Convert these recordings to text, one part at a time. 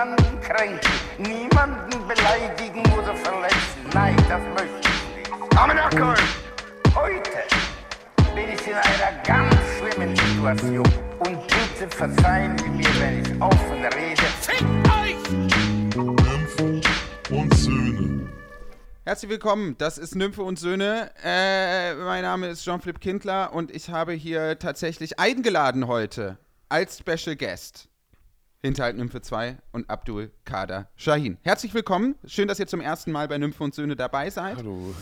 niemanden kränken, niemanden beleidigen oder verletzen. Nein, das möchte ich nicht. Amenakol! Heute bin ich in einer ganz schlimmen Situation. Und bitte verzeihen Sie mir, wenn ich offen rede. Fick euch! Nymphen und Söhne. Herzlich willkommen, das ist Nymphe und Söhne. Äh, mein Name ist Jean-Philippe Kindler und ich habe hier tatsächlich eingeladen heute als Special Guest Hinterhalt Nymphe 2 und Abdul Kader Shahin. Herzlich willkommen, schön, dass ihr zum ersten Mal bei Nymphe und Söhne dabei seid. Hallo.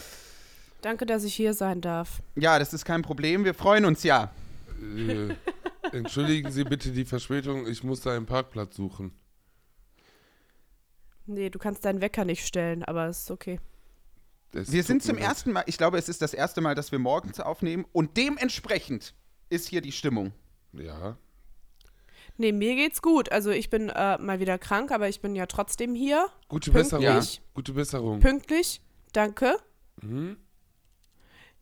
Danke, dass ich hier sein darf. Ja, das ist kein Problem, wir freuen uns ja. Äh, entschuldigen Sie bitte die Verspätung, ich musste einen Parkplatz suchen. Nee, du kannst deinen Wecker nicht stellen, aber es ist okay. Es Wir sind zum leid. ersten Mal, ich glaube, es ist das erste Mal, dass wir morgens aufnehmen und dementsprechend ist hier die Stimmung. Ja. Nee, mir geht's gut. Also ich bin äh, mal wieder krank, aber ich bin ja trotzdem hier. Gute. Besserung. Ja. Gute Besserung. Pünktlich. Danke. Mhm.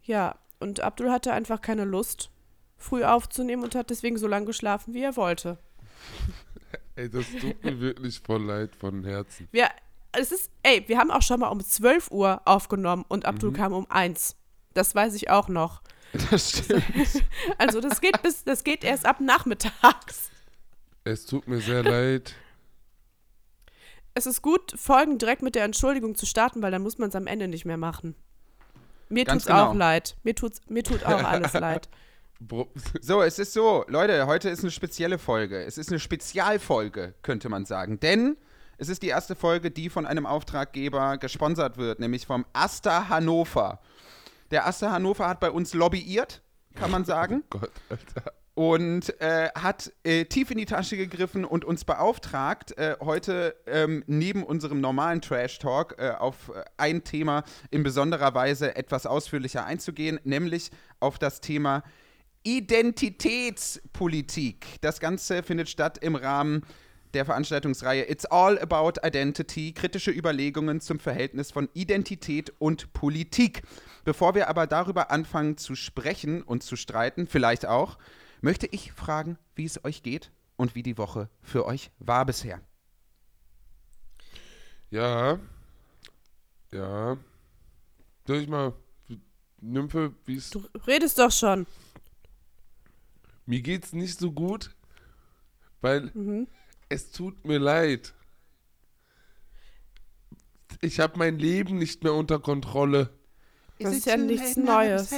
Ja, und Abdul hatte einfach keine Lust, früh aufzunehmen und hat deswegen so lange geschlafen, wie er wollte. Ey, das tut mir wirklich voll leid von Herzen. Wir, es ist, ey, wir haben auch schon mal um 12 Uhr aufgenommen und Abdul Mhm. kam um 1. Das weiß ich auch noch. Das stimmt. Also das geht bis, das geht erst ab nachmittags. Es tut mir sehr leid. Es ist gut, Folgen direkt mit der Entschuldigung zu starten, weil dann muss man es am Ende nicht mehr machen. Mir Ganz tut's auch genau. leid. Mir tut's, mir tut auch alles leid. So, es ist so, Leute, heute ist eine spezielle Folge. Es ist eine Spezialfolge, könnte man sagen. Denn es ist die erste Folge, die von einem Auftraggeber gesponsert wird, nämlich vom Asta Hannover. Der Asta Hannover hat bei uns lobbyiert, kann man sagen, Gott, Alter. Und äh, hat äh, tief in die Tasche gegriffen und uns beauftragt, äh, heute ähm, neben unserem normalen Trash-Talk äh, auf äh, ein Thema in besonderer Weise etwas ausführlicher einzugehen, nämlich auf das Thema Identitätspolitik. Das Ganze findet statt im Rahmen der Veranstaltungsreihe It's All About Identity, kritische Überlegungen zum Verhältnis von Identität und Politik. Bevor wir aber darüber anfangen zu sprechen und zu streiten, vielleicht auch, möchte ich fragen, wie es euch geht und wie die Woche für euch war bisher. Ja. Ja. Soll ich mal. Nymphe, wie es. Du redest doch schon. Mir geht's nicht so gut, weil Mhm. es tut mir leid. Ich habe mein Leben nicht mehr unter Kontrolle. Das ist ja nichts Neues.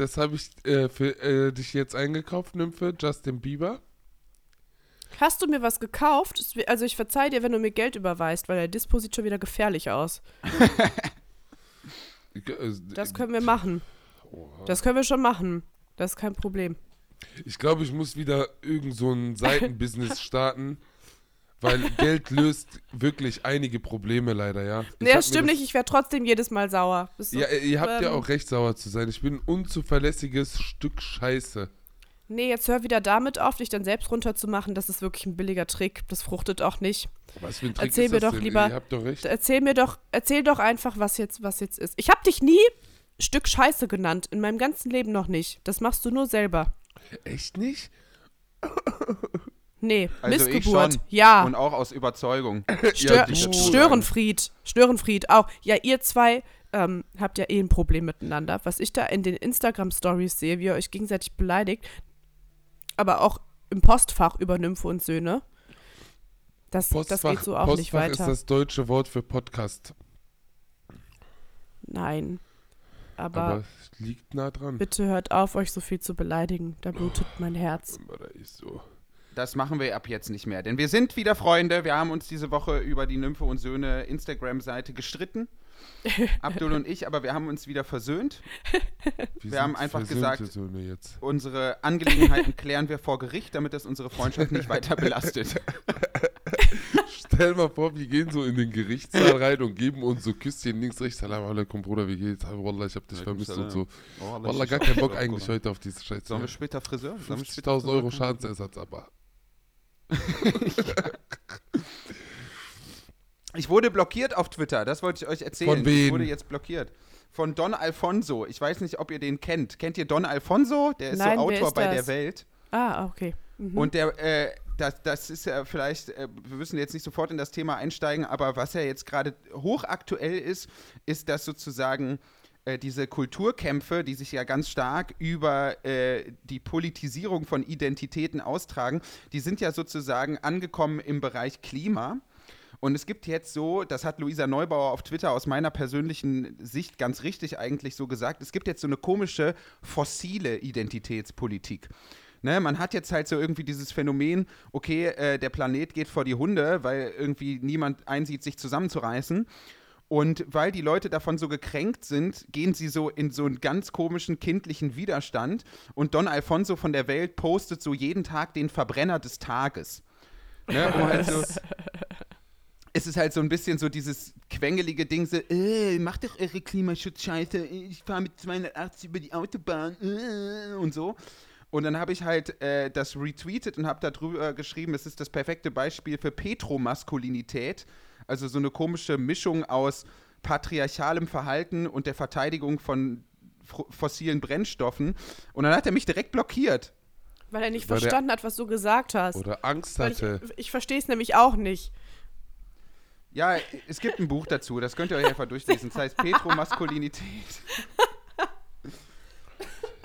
Das habe ich äh, für äh, dich jetzt eingekauft, Nymphe, Justin Bieber. Hast du mir was gekauft? Also ich verzeih dir, wenn du mir Geld überweist, weil der Dispo sieht schon wieder gefährlich aus. Äh, Das können wir machen. Das können wir schon machen. Das ist kein Problem. Ich glaube, ich muss wieder irgend so ein Seitenbusiness starten, weil Geld löst wirklich einige Probleme leider, ja. Ich mir stimmt nicht. Ich wäre trotzdem jedes Mal sauer. Bist Ja, ihr habt ja ähm, auch recht, sauer zu sein. Ich bin ein unzuverlässiges Stück Scheiße. Nee, jetzt hör wieder damit auf, dich dann selbst runterzumachen. Das ist wirklich ein billiger Trick. Das fruchtet auch nicht. Was für ein Trick Erzähl ist mir das doch denn? lieber- Ihr habt doch recht. Erzähl mir doch, erzähl doch einfach, was jetzt, was jetzt ist. Ich habe dich nie Stück Scheiße genannt. In meinem ganzen Leben noch nicht. Das machst du nur selber. Echt nicht? Nee, Also Missgeburt. Ja. Und auch aus Überzeugung. Stör die- Störenfried. Störenfried auch. Ja, ihr zwei ähm, habt ja eh ein Problem miteinander. Was ich da in den Instagram-Stories sehe, wie ihr euch gegenseitig beleidigt, aber auch im Postfach über Nymphe und Söhne. Das, das geht so auch Postfach nicht weiter. ist das deutsche Wort für Podcast. Nein. Aber, Aber es liegt nah dran. bitte hört auf, euch so viel zu beleidigen. Da blutet mein Herz. Aber da ist so. Das machen wir ab jetzt nicht mehr, denn wir sind wieder Freunde. Wir haben uns diese Woche über die Nymphe und Söhne Instagram-Seite gestritten. Abdul und ich, aber wir haben uns wieder versöhnt. Wir haben sind einfach gesagt-. Unsere Angelegenheiten klären wir vor Gericht, damit das unsere Freundschaft nicht weiter belastet. Stell mal vor, wir gehen so in den Gerichtssaal rein und geben uns so Küsschen links, rechts. Salam alaikum, Bruder, wie geht's? Ah, Wallah, ich hab dich vermisst und so. Wallah, gar keinen Bock eigentlich heute auf diese Scheiße. Sollen wir später Friseur? Sollen wir später 50.000 Euro? Schadensersatz, aber. Ich wurde blockiert auf Twitter, das wollte ich euch erzählen. Von wem? Ich wurde jetzt blockiert. Von Don Alfonso. Ich weiß nicht, ob ihr den kennt. Kennt ihr Don Alfonso? Der ist Nein, so Autor ist bei der Welt. Ah, okay. Mhm. Und der, äh, das, das ist ja vielleicht, äh, wir müssen jetzt nicht sofort in das Thema einsteigen, aber was ja jetzt gerade hochaktuell ist, ist, dass sozusagen äh, diese Kulturkämpfe, die sich ja ganz stark über äh, die Politisierung von Identitäten austragen, die sind ja sozusagen angekommen im Bereich Klima. Und es gibt jetzt so, das hat Luisa Neubauer auf Twitter aus meiner persönlichen Sicht ganz richtig eigentlich so gesagt, es gibt jetzt so eine komische fossile Identitätspolitik. Ne, man hat jetzt halt so irgendwie dieses Phänomen, okay, äh, der Planet geht vor die Hunde, weil irgendwie niemand einsieht, sich zusammenzureißen. Und weil die Leute davon so gekränkt sind, gehen sie so in so einen ganz komischen kindlichen Widerstand. Und Don Alfonso von der Welt postet so jeden Tag den Verbrenner des Tages. Ne, um halt so, es ist halt so ein bisschen so dieses quengelige Ding, so, äh, macht doch eure Klimaschutzscheiße, ich fahre mit 280 über die Autobahn äh, und so. Und dann habe ich halt äh, das retweetet und habe darüber geschrieben, es ist das perfekte Beispiel für Petromaskulinität, also so eine komische Mischung aus patriarchalem Verhalten und der Verteidigung von fossilen Brennstoffen. Und dann hat er mich direkt blockiert. Weil er nicht Weil verstanden hat, was du gesagt hast. Oder Angst Weil ich hatte. ich verstehe es nämlich auch nicht. Ja, es gibt ein Buch dazu, das könnt ihr euch einfach durchlesen. Das heißt Petromaskulinität.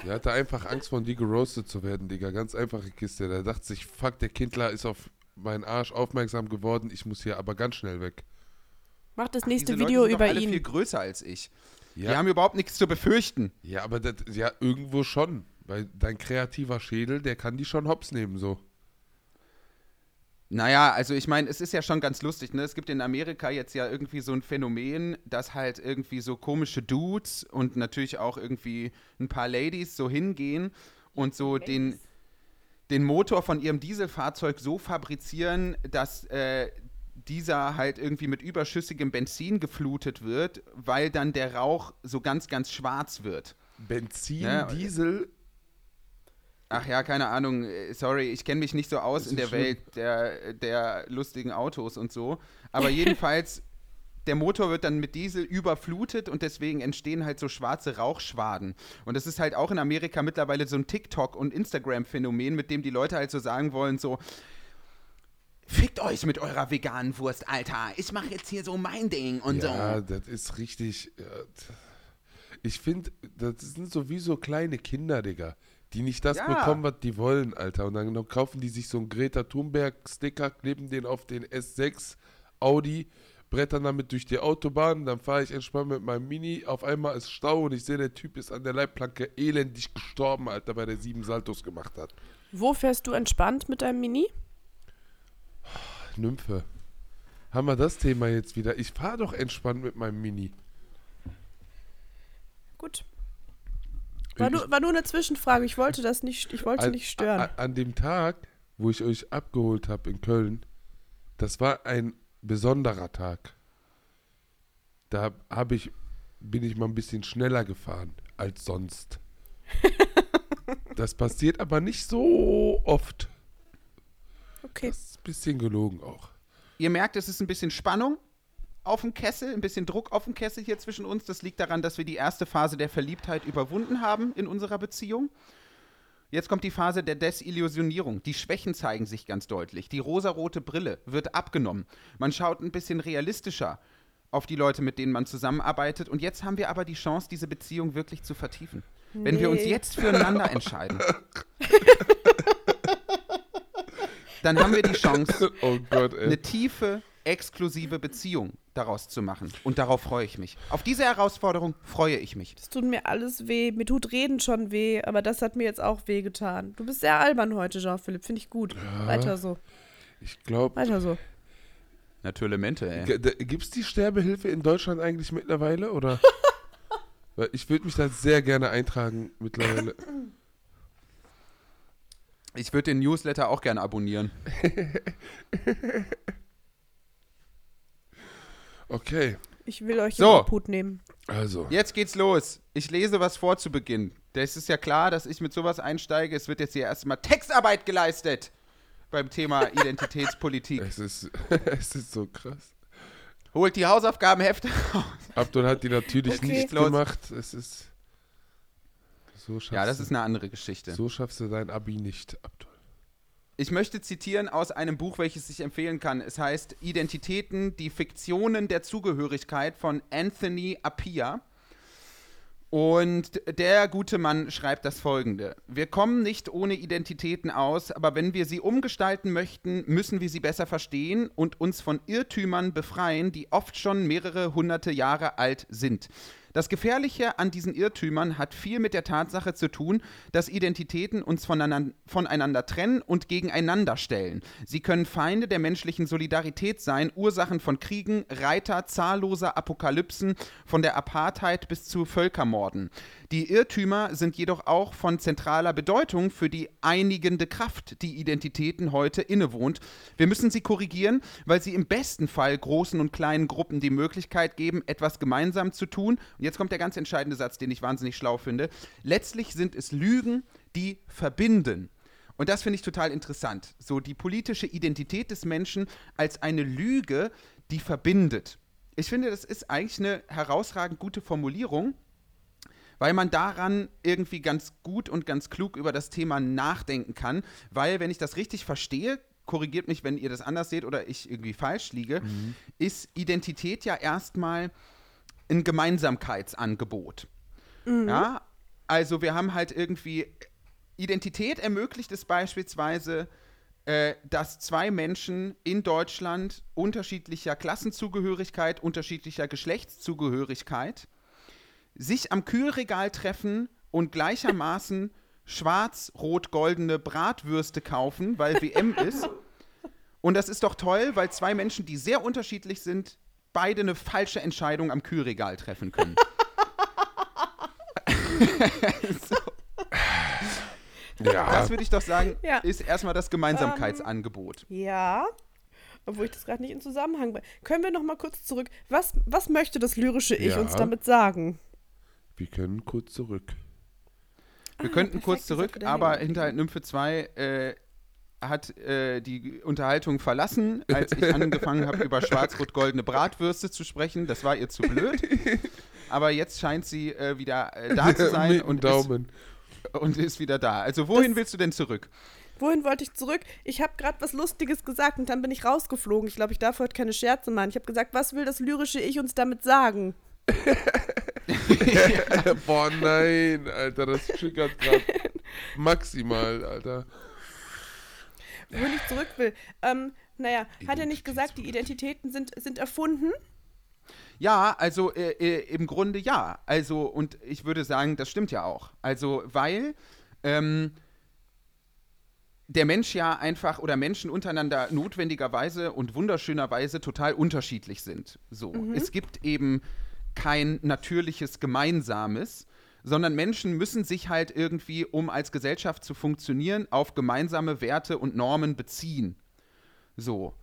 Der hatte einfach Angst von dir geroastet zu werden, Digga. Ganz einfache Kiste. Der dachte sich, fuck, der Kindler ist auf meinen Arsch aufmerksam geworden. Ich muss hier aber ganz schnell weg. Mach das nächste Diese Leute Video über alle ihn. viel größer als ich. Die Ja, haben überhaupt nichts zu befürchten. ja aber das, ja, irgendwo schon. Weil dein kreativer Schädel, der kann die schon hops nehmen, so. Naja, also ich meine, es ist ja schon ganz lustig, ne? Es gibt in Amerika jetzt ja irgendwie so ein Phänomen, dass halt irgendwie so komische Dudes und natürlich auch irgendwie ein paar Ladies so hingehen und so den, den Motor von ihrem Dieselfahrzeug so fabrizieren, dass äh, dieser halt irgendwie mit überschüssigem Benzin geflutet wird, weil dann der Rauch so ganz, ganz schwarz wird. Benzin, Ja, Diesel, Ach ja, keine Ahnung. äh, Sorry, ich kenne mich nicht so aus in der schlimm. Welt der, der lustigen Autos und so. Aber jedenfalls, der Motor wird dann mit Diesel überflutet und deswegen entstehen halt so schwarze Rauchschwaden. Und das ist halt auch in Amerika mittlerweile so ein TikTok- und Instagram-Phänomen, mit dem die Leute halt so sagen wollen, so. Fickt euch mit eurer veganen Wurst, Alter. Ich mache jetzt hier so mein Ding und ja, so. das ist richtig. Ja, t- ich finde, das sind sowieso kleine Kinder, Digga, die nicht das Ja. bekommen, was die wollen, Alter. Und dann kaufen die sich so einen Greta Thunberg-Sticker, kleben den auf den S6 Audi, brettern damit durch die Autobahn. Dann fahre ich entspannt mit meinem Mini. Auf einmal ist Stau und ich sehe, der Typ ist an der Leitplanke elendig gestorben, Alter, weil der sieben Saltos gemacht hat. Wo fährst du entspannt mit deinem Mini? Nymphe. Haben wir das Thema jetzt wieder? Ich fahre doch entspannt mit meinem Mini. Gut. War nur, war nur eine Zwischenfrage. Ich wollte das nicht, ich wollte an, nicht stören. An, an dem Tag, wo ich euch abgeholt habe in Köln, das war ein besonderer Tag. Da hab ich, bin ich mal ein bisschen schneller gefahren als sonst. das passiert aber nicht so oft. Okay. Das ist ein bisschen gelogen auch. Ihr merkt, es ist ein bisschen Spannung auf dem Kessel, ein bisschen Druck auf dem Kessel hier zwischen uns. Das liegt daran, dass wir die erste Phase der Verliebtheit überwunden haben in unserer Beziehung. Jetzt kommt die Phase der Desillusionierung. Die Schwächen zeigen sich ganz deutlich. Die rosarote Brille wird abgenommen. Man schaut ein bisschen realistischer auf die Leute, mit denen man zusammenarbeitet. Und jetzt haben wir aber die Chance, diese Beziehung wirklich zu vertiefen. Wenn wir uns Nee. jetzt füreinander entscheiden, dann haben wir die Chance, Oh Gott, eine tiefe, exklusive Beziehung daraus zu machen. Und darauf freue ich mich. Auf diese Herausforderung freue ich mich. Es tut mir alles weh. Mir tut Reden schon weh, aber das hat mir jetzt auch weh getan. Du bist sehr albern heute, Jean-Philipp. Finde ich gut. Weiter so. Ich glaube, Weiter so. Natürlich, ey. Gibt es die Sterbehilfe in Deutschland eigentlich mittlerweile? Oder? Weil ich würde mich da sehr gerne eintragen mittlerweile. Ich würde den Newsletter auch gerne abonnieren. Okay, Ich will euch So. in Obhut nehmen. also. Jetzt geht's los. Ich lese was vor zu Beginn. Das ist ja klar, dass ich mit sowas einsteige. Es wird jetzt hier erstmal Textarbeit geleistet beim Thema Identitätspolitik. Es ist, es ist so krass. Holt die Hausaufgabenhefte raus. Abdul hat die natürlich Okay. nicht Los. gemacht. Es ist. So schaffst, Ja, das ist eine andere Geschichte. so schaffst du dein Abi nicht, Abdul. Ich möchte zitieren aus einem Buch, welches ich empfehlen kann. Es heißt Identitäten, die Fiktionen der Zugehörigkeit von Anthony Appia. Und der gute Mann schreibt das folgende. Wir kommen nicht ohne Identitäten aus, aber wenn wir sie umgestalten möchten, müssen wir sie besser verstehen und uns von Irrtümern befreien, die oft schon mehrere hunderte Jahre alt sind. Das Gefährliche an diesen Irrtümern hat viel mit der Tatsache zu tun, dass Identitäten uns voneinander, voneinander trennen und gegeneinander stellen. Sie können Feinde der menschlichen Solidarität sein, Ursachen von Kriegen, Reiter zahlloser Apokalypsen, von der Apartheid bis zu Völkermorden. Die Irrtümer sind jedoch auch von zentraler Bedeutung für die einigende Kraft, die Identitäten heute innewohnt. Wir müssen sie korrigieren, weil sie im besten Fall großen und kleinen Gruppen die Möglichkeit geben, etwas gemeinsam zu tun. Und jetzt kommt der ganz entscheidende Satz, den ich wahnsinnig schlau finde. Letztlich sind es Lügen, die verbinden. Und das finde ich total interessant. So die politische Identität des Menschen als eine Lüge, die verbindet. Ich finde, das ist eigentlich eine herausragend gute Formulierung weil man daran irgendwie ganz gut und ganz klug über das Thema nachdenken kann. Weil, wenn ich das richtig verstehe, korrigiert mich, wenn ihr das anders seht oder ich irgendwie falsch liege, mhm. ist Identität ja erstmal ein Gemeinsamkeitsangebot. Mhm. Ja, also wir haben halt irgendwie Identität ermöglicht es beispielsweise, äh, dass zwei Menschen in Deutschland unterschiedlicher Klassenzugehörigkeit, unterschiedlicher Geschlechtszugehörigkeit sich am Kühlregal treffen und gleichermaßen schwarz-rot-goldene Bratwürste kaufen, weil WM ist. Und das ist doch toll, weil zwei Menschen, die sehr unterschiedlich sind, beide eine falsche Entscheidung am Kühlregal treffen können. so. Ja. Das würde ich doch sagen, ja. ist erstmal das Gemeinsamkeitsangebot. Ähm, ja. Obwohl ich das gerade nicht in Zusammenhang bringe. Können wir noch mal kurz zurück? Was, was möchte das lyrische Ich ja. uns damit sagen? Wir können kurz zurück. Wir ah, könnten kurz zurück, aber hinter Nymphe 2 äh, hat äh, die Unterhaltung verlassen, als ich angefangen habe, über schwarz-rot-goldene Bratwürste zu sprechen. Das war ihr zu blöd. Aber jetzt scheint sie äh, wieder äh, da zu sein und, Daumen. Ist, und ist wieder da. Also wohin das, willst du denn zurück? Wohin wollte ich zurück? Ich habe gerade was Lustiges gesagt und dann bin ich rausgeflogen. Ich glaube, ich darf heute keine Scherze machen. Ich habe gesagt, was will das lyrische Ich uns damit sagen? Boah, nein, Alter, das triggert gerade maximal, Alter. Wo ich zurück will. Ähm, naja, hat er nicht gesagt, die Identitäten sind, sind erfunden? Ja, also äh, äh, im Grunde ja. Also, und ich würde sagen, das stimmt ja auch. Also, weil ähm, der Mensch ja einfach oder Menschen untereinander notwendigerweise und wunderschönerweise total unterschiedlich sind. So. Mhm. Es gibt eben kein natürliches Gemeinsames, sondern Menschen müssen sich halt irgendwie, um als Gesellschaft zu funktionieren, auf gemeinsame Werte und Normen beziehen. So.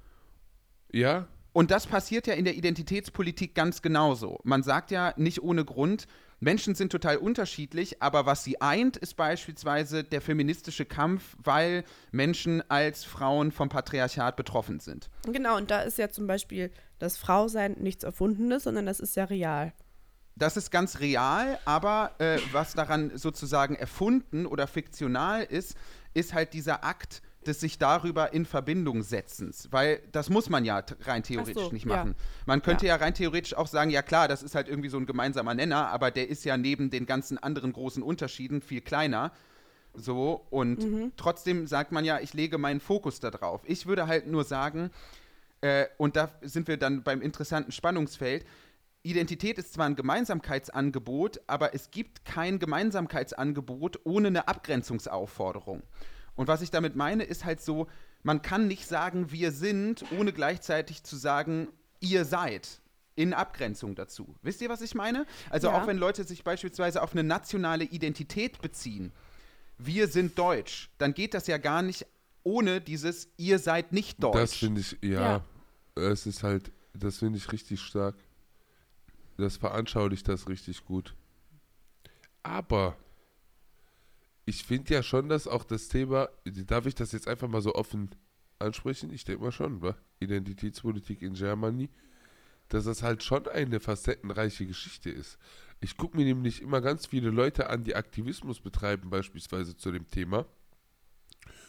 Ja. Und das passiert ja in der Identitätspolitik ganz genauso. Man sagt ja nicht ohne Grund, Menschen sind total unterschiedlich, aber was sie eint, ist beispielsweise der feministische Kampf, weil Menschen als Frauen vom Patriarchat betroffen sind. Genau, und da ist ja zum Beispiel das Frausein nichts Erfundenes, sondern das ist ja real. Das ist ganz real, aber äh, was daran sozusagen erfunden oder fiktional ist, ist halt dieser Akt, des sich darüber in Verbindung setzens, weil das muss man ja rein theoretisch so, nicht machen. Ja. Man könnte ja. ja. rein theoretisch auch sagen, ja klar, das ist halt irgendwie so ein gemeinsamer Nenner, aber der ist ja neben den ganzen anderen großen Unterschieden viel kleiner. So, und mhm. trotzdem sagt man ja, ich lege meinen Fokus da drauf. Ich würde halt nur sagen, äh, und da sind wir dann beim interessanten Spannungsfeld, Identität ist zwar ein Gemeinsamkeitsangebot, aber es gibt kein Gemeinsamkeitsangebot ohne eine Abgrenzungsaufforderung. Und was ich damit meine, ist halt so, man kann nicht sagen, wir sind, ohne gleichzeitig zu sagen, ihr seid. In Abgrenzung dazu. Wisst ihr, was ich meine? Also ja. auch wenn Leute sich beispielsweise auf eine nationale Identität beziehen, wir sind deutsch, dann geht das ja gar nicht ohne dieses, ihr seid nicht deutsch. Das finde ich, ja, ja, es ist halt, das finde ich richtig stark. Das veranschaulicht das richtig gut. Aber ich finde ja schon, dass auch das Thema, darf ich das jetzt einfach mal so offen ansprechen? Ich denke mal schon, wa? Identitätspolitik in Germany, dass das halt schon eine facettenreiche Geschichte ist. Ich gucke mir nämlich immer ganz viele Leute an, die Aktivismus betreiben, beispielsweise zu dem Thema.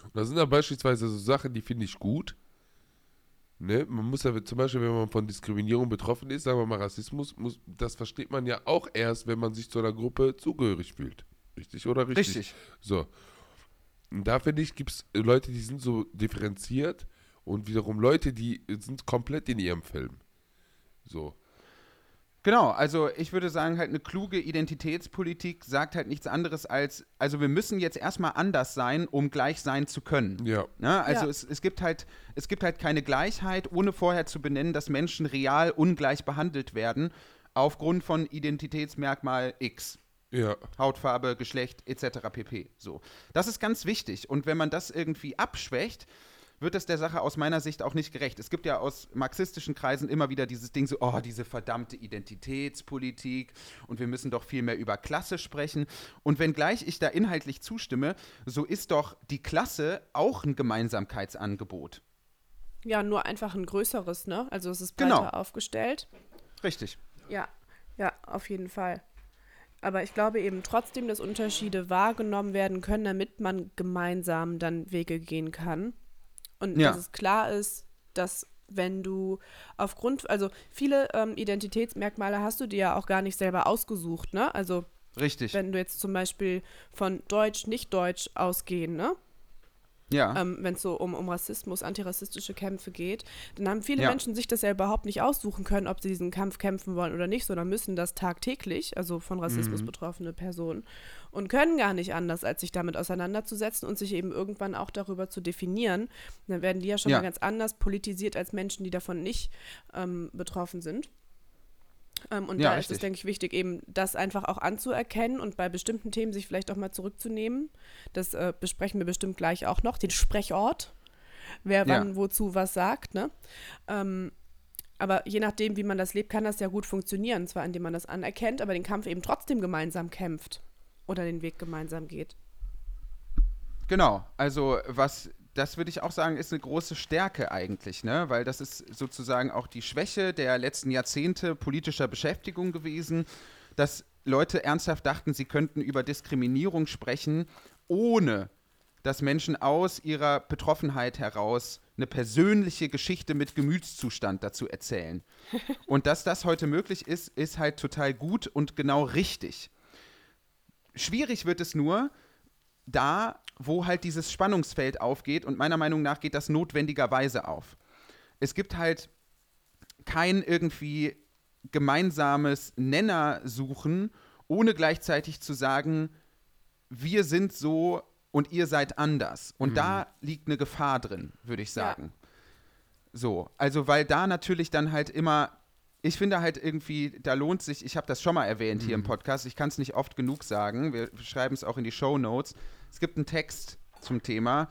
Und da sind da beispielsweise so Sachen, die finde ich gut. Ne? Man muss ja zum Beispiel, wenn man von Diskriminierung betroffen ist, sagen wir mal Rassismus, muss, das versteht man ja auch erst, wenn man sich zu einer Gruppe zugehörig fühlt. Richtig oder richtig? Richtig. So. Und da finde ich, gibt es Leute, die sind so differenziert und wiederum Leute, die sind komplett in ihrem Film. So. Genau, also ich würde sagen, halt eine kluge Identitätspolitik sagt halt nichts anderes als, also wir müssen jetzt erstmal anders sein, um gleich sein zu können. Ja. Ne? Also Ja. es, es, gibt halt, es gibt halt keine Gleichheit, ohne vorher zu benennen, dass Menschen real ungleich behandelt werden, aufgrund von Identitätsmerkmal X. Ja. Hautfarbe, Geschlecht etc. pp. So. Das ist ganz wichtig. Und wenn man das irgendwie abschwächt, wird es der Sache aus meiner Sicht auch nicht gerecht. Es gibt ja aus marxistischen Kreisen immer wieder dieses Ding so, oh, diese verdammte Identitätspolitik und wir müssen doch viel mehr über Klasse sprechen. Und wenngleich ich da inhaltlich zustimme, so ist doch die Klasse auch ein Gemeinsamkeitsangebot. Ja, nur einfach ein größeres, ne? Also es ist Genau. breiter aufgestellt. Richtig. Ja, ja, auf jeden Fall. Aber ich glaube eben trotzdem, dass Unterschiede wahrgenommen werden können, damit man gemeinsam dann Wege gehen kann. Und Ja. dass es klar ist, dass wenn du aufgrund, also viele ähm, Identitätsmerkmale hast du dir ja auch gar nicht selber ausgesucht, ne? Also Richtig. wenn du jetzt zum Beispiel von Deutsch, nicht Deutsch ausgehen, ne? Ja. ähm, wenn es so um, um Rassismus, antirassistische Kämpfe geht, dann haben viele Ja. Menschen sich das ja überhaupt nicht aussuchen können, ob sie diesen Kampf kämpfen wollen oder nicht, sondern müssen das tagtäglich, also von Rassismus Mhm. betroffene Personen, und können gar nicht anders, als sich damit auseinanderzusetzen und sich eben irgendwann auch darüber zu definieren. Dann werden die ja schon Ja. mal ganz anders politisiert als Menschen, die davon nicht ähm, betroffen sind. Ähm, und Ja, da ist es, richtig. denke ich, wichtig, eben das einfach auch anzuerkennen und bei bestimmten Themen sich vielleicht auch mal zurückzunehmen. Das äh, besprechen wir bestimmt gleich auch noch, den Sprechort, wer Ja. wann wozu was sagt. Ne? Ähm, aber je nachdem, wie man das lebt, kann das ja gut funktionieren. Zwar indem man das anerkennt, aber den Kampf eben trotzdem gemeinsam kämpft oder den Weg gemeinsam geht. Genau, also was, das würde ich auch sagen, ist eine große Stärke eigentlich, ne? Weil das ist sozusagen auch die Schwäche der letzten Jahrzehnte politischer Beschäftigung gewesen, dass Leute ernsthaft dachten, sie könnten über Diskriminierung sprechen, ohne dass Menschen aus ihrer Betroffenheit heraus eine persönliche Geschichte mit Gemütszustand dazu erzählen. Und dass das heute möglich ist, ist halt total gut und genau richtig. Schwierig wird es nur, da, wo halt dieses Spannungsfeld aufgeht und meiner Meinung nach geht das notwendigerweise auf. Es gibt halt kein irgendwie gemeinsames Nenner suchen, ohne gleichzeitig zu sagen, wir sind so und ihr seid anders. Und da liegt eine Gefahr drin, würde ich sagen. So, also weil da natürlich dann halt immer, ich finde halt irgendwie, da lohnt sich, ich habe das schon mal erwähnt hier im Podcast, ich kann es nicht oft genug sagen, wir schreiben es auch in die Show Notes. Es gibt einen Text zum Thema,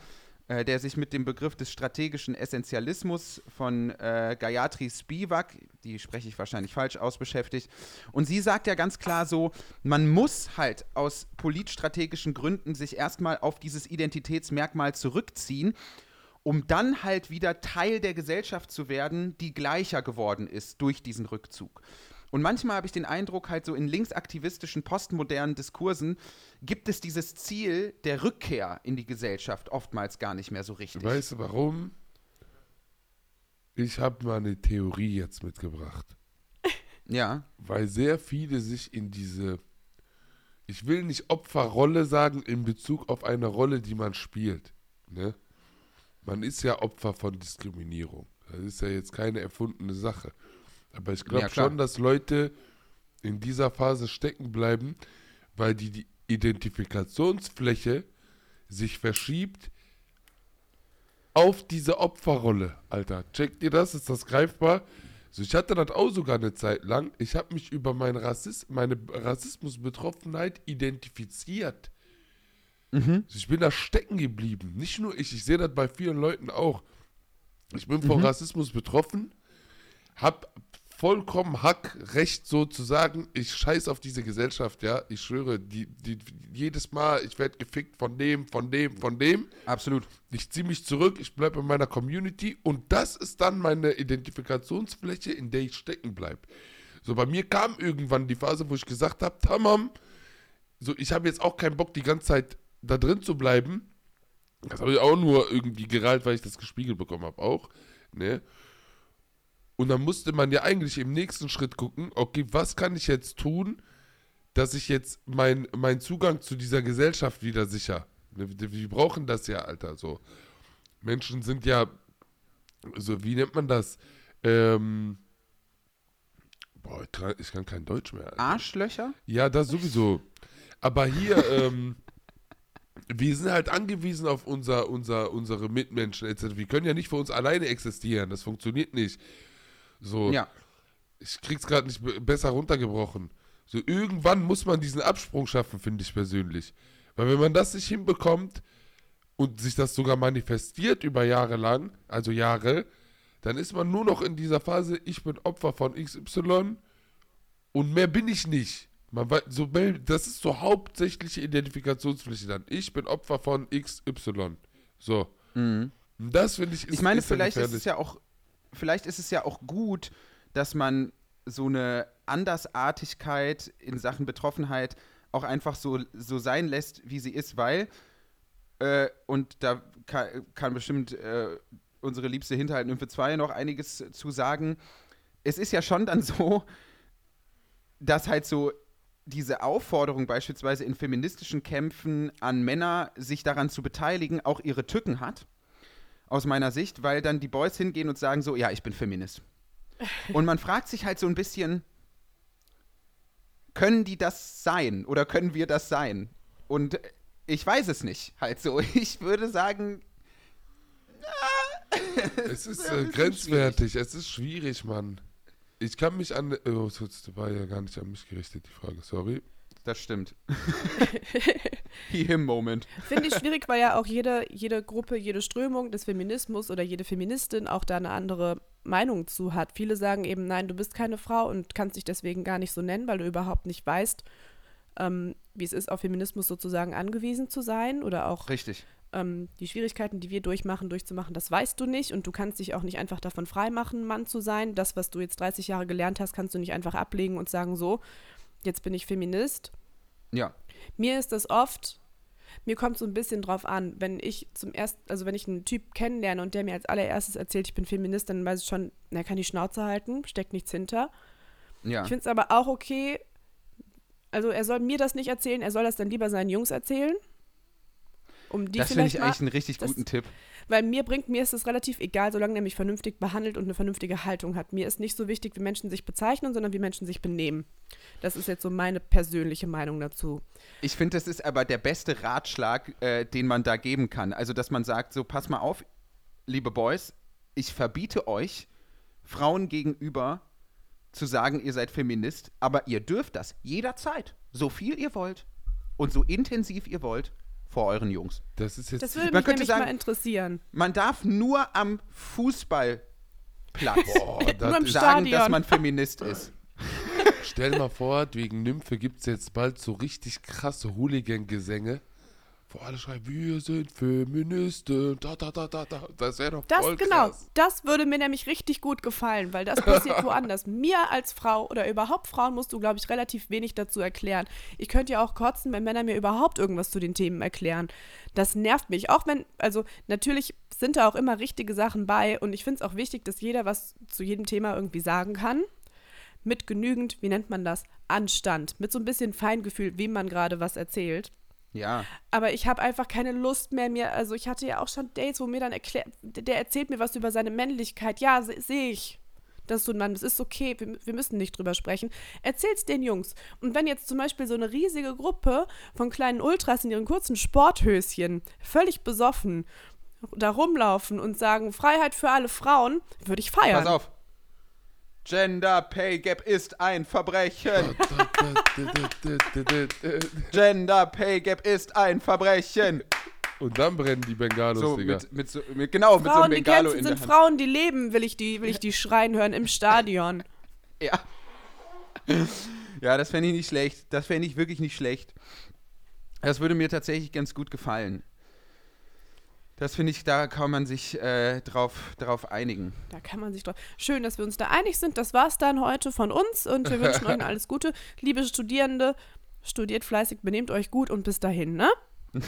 äh, der sich mit dem Begriff des strategischen Essentialismus von äh, Gayatri Spivak, die spreche ich wahrscheinlich falsch aus, beschäftigt. Und sie sagt ja ganz klar so, man muss halt aus politstrategischen Gründen sich erstmal auf dieses Identitätsmerkmal zurückziehen, um dann halt wieder Teil der Gesellschaft zu werden, die gleicher geworden ist durch diesen Rückzug. Und manchmal habe ich den Eindruck, halt so in linksaktivistischen, postmodernen Diskursen gibt es dieses Ziel der Rückkehr in die Gesellschaft oftmals gar nicht mehr so richtig. Weißt du warum? Ich habe mal eine Theorie jetzt mitgebracht. Ja, Weil sehr viele sich in diese, ich will nicht Opferrolle sagen in Bezug auf eine Rolle, die man spielt. Ne? Man ist ja Opfer von Diskriminierung. Das ist ja jetzt keine erfundene Sache. Aber ich glaube Ja, schon, dass Leute in dieser Phase stecken bleiben, weil die, die Identifikationsfläche sich verschiebt auf diese Opferrolle, Alter. Checkt ihr das? Ist das greifbar? So, ich hatte das auch sogar eine Zeit lang. Ich habe mich über mein Rassist meine Rassismusbetroffenheit identifiziert. Also ich bin da stecken geblieben. Nicht nur ich, ich sehe das bei vielen Leuten auch. Ich bin von Rassismus betroffen, hab vollkommen Hackrecht sozusagen. Ich scheiß auf diese Gesellschaft, ja. Ich schwöre, die, die, jedes Mal, ich werde gefickt von dem, von dem, von dem. absolut. Ich ziehe mich zurück, ich bleibe in meiner Community und das ist dann meine Identifikationsfläche, in der ich stecken bleibe. So, bei mir kam irgendwann die Phase, wo ich gesagt habe, tamam, so, ich habe jetzt auch keinen Bock, die ganze Zeit da drin zu bleiben. Das habe ich auch nur irgendwie gereilt, weil ich das gespiegelt bekommen habe, auch. Ne? Und dann musste man ja eigentlich im nächsten Schritt gucken, okay, was kann ich jetzt tun, dass ich jetzt meinen mein Zugang zu dieser Gesellschaft wieder sicher. Wir, wir brauchen das ja, Alter. So. Menschen sind ja, so, wie nennt man das? Ähm, boah, ich kann, ich kann kein Deutsch mehr. Alter. Arschlöcher? Ja, das sowieso. Aber hier, ähm, wir sind halt angewiesen auf unser, unser, unsere Mitmenschen etc. Wir können ja nicht für uns alleine existieren. Das funktioniert nicht. So, Ja. ich krieg's gerade nicht be- besser runtergebrochen. So, irgendwann muss man diesen Absprung schaffen, finde ich persönlich. Weil wenn man das nicht hinbekommt und sich das sogar manifestiert über Jahre lang, also Jahre, dann ist man nur noch in dieser Phase, ich bin Opfer von XY und mehr bin ich nicht. Man so, das ist so hauptsächliche Identifikationspflicht dann. Ich bin Opfer von XY. So. Und das finde ich ist, Ich meine, ist vielleicht ist es ja auch, vielleicht ist es ja auch gut, dass man so eine Andersartigkeit in Sachen Betroffenheit auch einfach so, so sein lässt, wie sie ist, weil, äh, und da kann, kann bestimmt äh, unsere liebste Hinterhalten für zwei noch einiges zu sagen, es ist ja schon dann so, dass halt so diese Aufforderung beispielsweise in feministischen Kämpfen an Männer, sich daran zu beteiligen, auch ihre Tücken hat aus meiner Sicht, weil dann die Boys hingehen und sagen so, ja, ich bin Feminist. Und man fragt sich halt so ein bisschen, können die das sein oder können wir das sein? Und ich weiß es nicht, halt so. Ich würde sagen, Es ist ja ein äh, grenzwertig, es ist schwierig, Mann. Ich kann mich an. Oh, das war ja gar nicht an mich gerichtet, die Frage, sorry. das stimmt. He, him Moment. Finde ich schwierig, weil ja auch jede, jede Gruppe, jede Strömung des Feminismus oder jede Feministin auch da eine andere Meinung zu hat. Viele sagen eben, nein, du bist keine Frau und kannst dich deswegen gar nicht so nennen, weil du überhaupt nicht weißt, ähm, wie es ist, auf Feminismus sozusagen angewiesen zu sein oder auch Richtig. Ähm, die Schwierigkeiten, die wir durchmachen, durchzumachen, das weißt du nicht und du kannst dich auch nicht einfach davon freimachen, Mann zu sein. Das, was du jetzt 30 Jahre gelernt hast, kannst du nicht einfach ablegen und sagen, so, jetzt bin ich Feminist. Ja. Mir ist das oft, mir kommt so ein bisschen drauf an, wenn ich zum ersten, also wenn ich einen Typ kennenlerne und der mir als allererstes erzählt, ich bin Feminist, dann weiß ich schon, er kann die Schnauze halten, steckt nichts hinter. Ja. Ich finde es aber auch okay, also er soll mir das nicht erzählen, er soll das dann lieber seinen Jungs erzählen. Um die das finde ich mal, eigentlich einen richtig das- guten Tipp. weil mir bringt, mir ist es relativ egal, solange er mich vernünftig behandelt und eine vernünftige Haltung hat. Mir ist nicht so wichtig, wie Menschen sich bezeichnen, sondern wie Menschen sich benehmen. Das ist jetzt so meine persönliche Meinung dazu. Ich finde, das ist aber der beste Ratschlag, äh, den man da geben kann. Also, dass man sagt, so, pass mal auf, liebe Boys, ich verbiete euch, Frauen gegenüber zu sagen, ihr seid Feminist, aber ihr dürft das jederzeit, so viel ihr wollt und so intensiv ihr wollt, vor euren Jungs. Das ist jetzt. Das würde Man mich nämlich sagen- mal interessieren. Man darf nur am Fußballplatz Boah, sagen, dass man Feminist ist. stell mal vor, wegen Nymphe gibt es jetzt bald so richtig krasse Hooligan-Gesänge, wo alle schreiben, wir sind Feministen, da, da, da, da, da. Das wäre doch Das voll genau, krass. das würde mir nämlich richtig gut gefallen, weil das passiert woanders. Mir als Frau oder überhaupt Frauen musst du, glaube ich, relativ wenig dazu erklären. Ich könnte ja auch kotzen, wenn Männer mir überhaupt irgendwas zu den Themen erklären. Das nervt mich. Auch wenn, also natürlich sind da auch immer richtige Sachen bei und ich finde es auch wichtig, dass jeder was zu jedem Thema irgendwie sagen kann. Mit genügend, wie nennt man das? Anstand. Mit so ein bisschen Feingefühl, wem man gerade was erzählt. Ja. Aber ich habe einfach keine Lust mehr, mir, also ich hatte ja auch schon Dates, wo mir dann erklärt, der erzählt mir was über seine Männlichkeit. Ja, se- sehe ich. Das ist so ein Mann, das ist okay, wir, wir müssen nicht drüber sprechen. Erzähl's den Jungs. Und wenn jetzt zum Beispiel so eine riesige Gruppe von kleinen Ultras in ihren kurzen Sporthöschen, völlig besoffen, da rumlaufen und sagen, Freiheit für alle Frauen, würde ich feiern. Pass auf. Gender Pay Gap ist ein Verbrechen. Gender Pay Gap ist ein Verbrechen. Und dann brennen die Bengalos, So, Digga. mit, mit so, mit, genau, mit so Frauen, einem die Bengalo kämpfen, in der sind Hand. Frauen, die leben, will ich die, will ich die schreien hören im Stadion. Ja. Ja, das fände ich nicht schlecht. Das fände ich wirklich nicht schlecht. Das würde mir tatsächlich ganz gut gefallen. Das finde ich, da kann man sich äh, drauf, drauf einigen. Da kann man sich drauf. Schön, dass wir uns da einig sind. Das war's dann heute von uns und wir wünschen euch alles Gute. Liebe Studierende, studiert fleißig, benehmt euch gut und bis dahin, ne?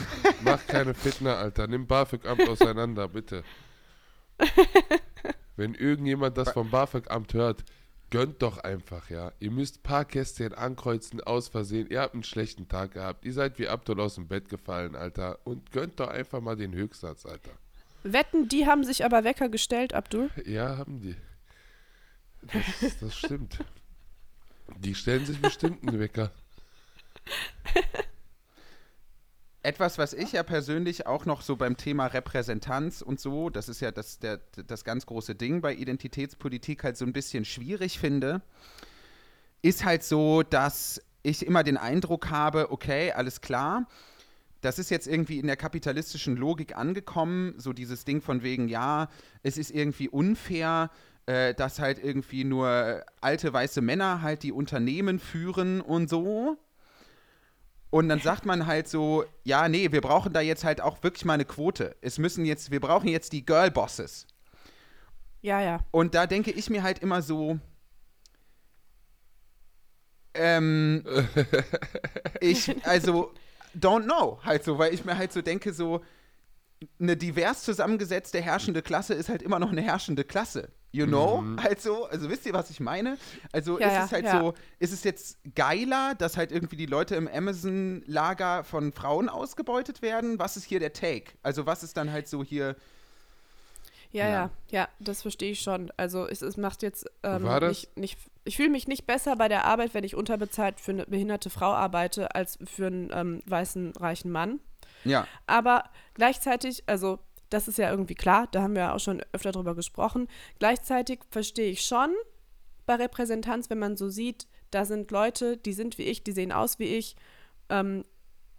Mach keine Fitner, Alter. Nimm BAföG-Amt auseinander, bitte. Wenn irgendjemand das vom BAföG-Amt hört, gönnt doch einfach, ja. Ihr müsst ein paar Kästchen ankreuzen, aus Versehen. Ihr habt einen schlechten Tag gehabt. Ihr seid wie Abdul aus dem Bett gefallen, Alter. Und gönnt doch einfach mal den Höchstsatz, Alter. Wetten, die haben sich aber Wecker gestellt, Abdul. Ja, haben die. Das, das stimmt. Die stellen sich bestimmt einen Wecker. Etwas, was ich ja persönlich auch noch so beim Thema Repräsentanz und so, das ist ja das, der, das ganz große Ding bei Identitätspolitik halt so ein bisschen schwierig finde, ist halt so, dass ich immer den Eindruck habe, okay, alles klar, das ist jetzt irgendwie in der kapitalistischen Logik angekommen, so dieses Ding von wegen, ja, es ist irgendwie unfair, äh, dass halt irgendwie nur alte weiße Männer halt die Unternehmen führen und so. Und dann sagt man halt so, ja, nee, wir brauchen da jetzt halt auch wirklich mal eine Quote. Es müssen jetzt, wir brauchen jetzt die Girl-Bosses. Ja, ja. Und da denke ich mir halt immer so, ähm, ich, also, don't know, halt so, weil ich mir halt so denke, so, eine divers zusammengesetzte herrschende Klasse ist halt immer noch eine herrschende Klasse. You know? Halt so, also wisst ihr, was ich meine? Also Ja, ist es halt ja. so, ist es jetzt geiler, dass halt irgendwie die Leute im Amazon-Lager von Frauen ausgebeutet werden? Was ist hier der Take? Also was ist dann halt so hier, Ja, Ja. ja, ja, das verstehe ich schon. Also es, es macht jetzt ähm, War das? nicht, nicht, ich fühle mich nicht besser bei der Arbeit, wenn ich unterbezahlt für eine behinderte Frau arbeite, als für einen ähm, weißen, reichen Mann. ja, Aber gleichzeitig, also das ist ja irgendwie klar, da haben wir ja auch schon öfter drüber gesprochen. Gleichzeitig verstehe ich schon bei Repräsentanz, wenn man so sieht, da sind Leute, die sind wie ich, die sehen aus wie ich ähm,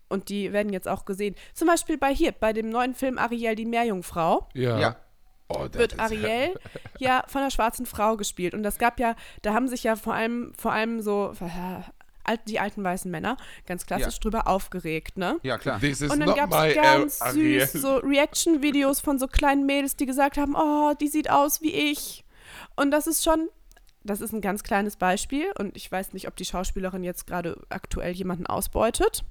und die werden jetzt auch gesehen. Zum Beispiel bei hier, bei dem neuen Film Ariel, die Meerjungfrau Ja. ja. Oh, wird Ariel ja von einer schwarzen Frau gespielt. Und das gab ja, da haben sich ja vor allem, vor allem so alt, die alten weißen Männer ganz klassisch Ja. drüber aufgeregt, ne? ja klar. This is Und dann gab es ganz Ariel. süß so Reaction-Videos von so kleinen Mädels, die gesagt haben, oh, die sieht aus wie ich. Und das ist schon, das ist ein ganz kleines Beispiel. Und ich weiß nicht, ob die Schauspielerin jetzt gerade aktuell jemanden ausbeutet.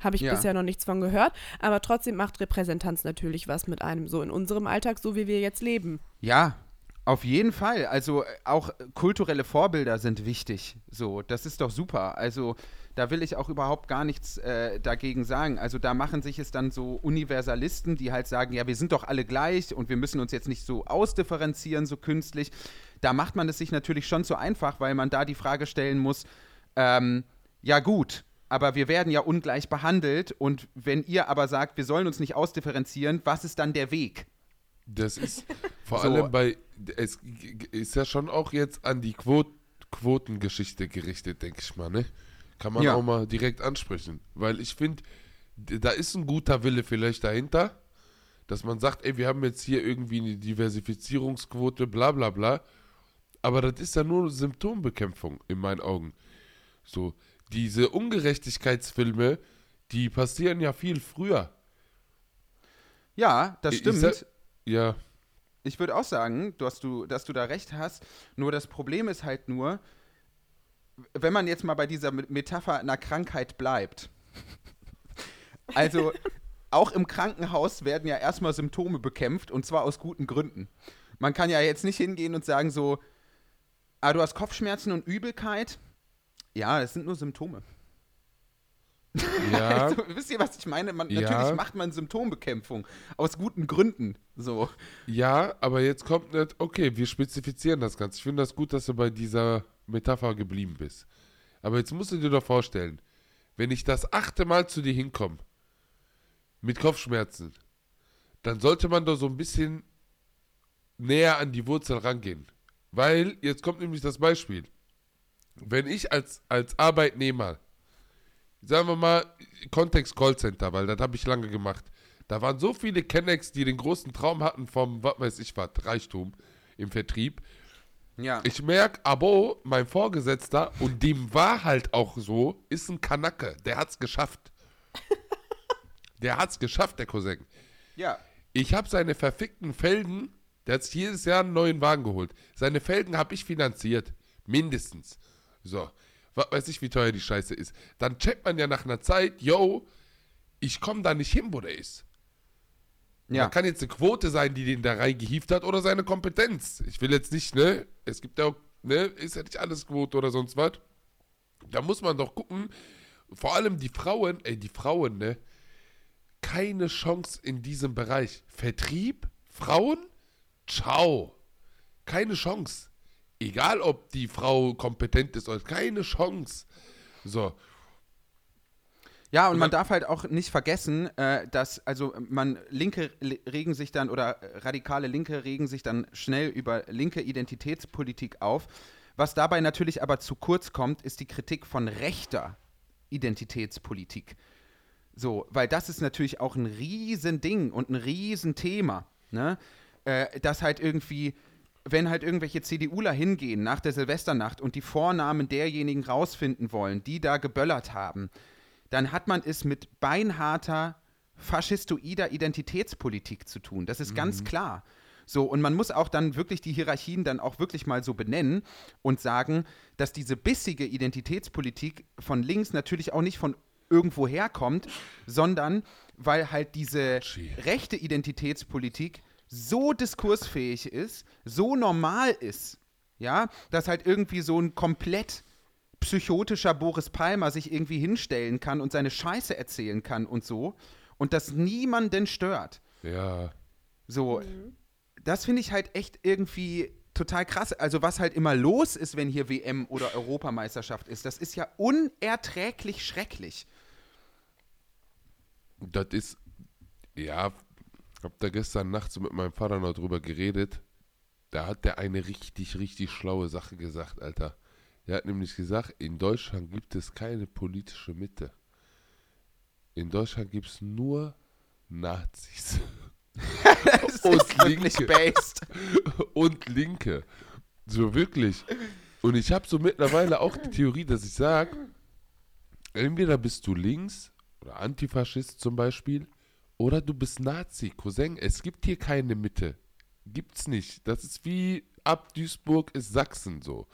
Habe ich Ja. bisher noch nichts von gehört. Aber trotzdem macht Repräsentanz natürlich was mit einem so in unserem Alltag, so wie wir jetzt leben. Ja, auf jeden Fall. Also äh, auch äh, kulturelle Vorbilder sind wichtig. So, das ist doch super. Also da will ich auch überhaupt gar nichts äh, dagegen sagen. Also da machen sich es dann so Universalisten, die halt sagen, ja, wir sind doch alle gleich und wir müssen uns jetzt nicht so ausdifferenzieren, so künstlich. Da macht man es sich natürlich schon zu einfach, weil man da die Frage stellen muss, ähm, ja gut, aber wir werden ja ungleich behandelt und wenn ihr aber sagt, wir sollen uns nicht ausdifferenzieren, was ist dann der Weg? Das ist vor So. allem bei, es ist ja schon auch jetzt an die Quot Quotengeschichte gerichtet, denke ich mal, ne? Kann man Ja. auch mal direkt ansprechen. Weil ich finde, da ist ein guter Wille vielleicht dahinter, dass man sagt, ey, wir haben jetzt hier irgendwie eine Diversifizierungsquote, bla bla bla. Aber das ist ja nur Symptombekämpfung in meinen Augen. So, diese Ungerechtigkeitsfilme, die passieren ja viel früher. Ja, das stimmt. sag- Ja, Ich würde auch sagen, dass du, dass du da recht hast. Nur das Problem ist halt nur, wenn man jetzt mal bei dieser Me- Metapher einer Krankheit bleibt. Also, auch im Krankenhaus werden ja erstmal Symptome bekämpft und zwar aus guten Gründen. Man kann ja jetzt nicht hingehen und sagen so, ah, du hast Kopfschmerzen und Übelkeit. Ja, das sind nur Symptome. Ja. Also, wisst ihr, was ich meine? Man, Ja. Natürlich macht man Symptombekämpfung aus guten Gründen. So. Ja, aber jetzt kommt nicht, okay, wir spezifizieren das Ganze. Ich finde das gut, dass du bei dieser Metapher geblieben bist. Aber jetzt musst du dir doch vorstellen, wenn ich das achte Mal zu dir hinkomme, mit Kopfschmerzen, dann sollte man doch so ein bisschen näher an die Wurzel rangehen. Weil, jetzt kommt nämlich das Beispiel. Wenn ich als, als Arbeitnehmer, sagen wir mal, Kontext Callcenter, weil das habe ich lange gemacht, da waren so viele Kennex, die den großen Traum hatten vom, was weiß ich was, Reichtum im Vertrieb. Ja. Ich merke, Abo, mein Vorgesetzter, und dem war halt auch so, ist ein Kanacke. Der hat's geschafft. der hat's geschafft, der Cousin. ja. Ich habe seine verfickten Felgen, der hat sich jedes Jahr einen neuen Wagen geholt. Seine Felgen habe ich finanziert. Mindestens. So. Was weiß ich, wie teuer die Scheiße ist. Dann checkt man ja nach einer Zeit, yo, ich komme da nicht hin, wo der ist. Ja. Da kann jetzt eine Quote sein, die den da reingehieft hat oder seine Kompetenz. Ich will jetzt nicht, ne? Es gibt ja auch, ne? Ist ja nicht alles Quote oder sonst was. Da muss man doch gucken. Vor allem die Frauen, ey, die Frauen, ne? Keine Chance in diesem Bereich. Vertrieb, Frauen, ciao. Keine Chance. Egal, ob die Frau kompetent ist oder keine Chance. So, Ja, und man Und dann- darf halt auch nicht vergessen, äh, dass, also man Linke regen sich dann oder radikale Linke regen sich dann schnell über linke Identitätspolitik auf. Was dabei natürlich aber zu kurz kommt, ist die Kritik von rechter Identitätspolitik. So, weil das ist natürlich auch ein Riesending und ein Riesenthema, ne? Äh, dass halt irgendwie, wenn halt irgendwelche CDUler hingehen nach der Silvesternacht und die Vornamen derjenigen rausfinden wollen, die da geböllert haben, dann hat man es mit beinharter faschistoider Identitätspolitik zu tun. Das ist ganz klar. So, und man muss auch dann wirklich die Hierarchien dann auch wirklich mal so benennen und sagen, dass diese bissige Identitätspolitik von links natürlich auch nicht von irgendwo herkommt, sondern weil halt diese rechte Identitätspolitik so diskursfähig ist, so normal ist, ja, dass halt irgendwie so ein komplett psychotischer Boris Palmer sich irgendwie hinstellen kann und seine Scheiße erzählen kann und so und das niemanden stört. ja. So, das finde ich halt echt irgendwie total krass. Also was halt immer los ist, wenn hier WM oder Europameisterschaft ist, das ist ja unerträglich schrecklich. Das ist, ja, hab da gestern nachts mit meinem Vater noch drüber geredet. Da hat der eine richtig, richtig schlaue Sache gesagt, Alter. Der hat nämlich gesagt, in Deutschland gibt es keine politische Mitte. In Deutschland gibt es nur Nazis Und Linke. based. und Linke. So wirklich. Und ich habe so mittlerweile auch die Theorie, dass ich sage, entweder bist du links oder Antifaschist zum Beispiel, oder du bist Nazi, Cousin. Es gibt hier keine Mitte. Gibt's nicht. Das ist wie ab Duisburg ist Sachsen so.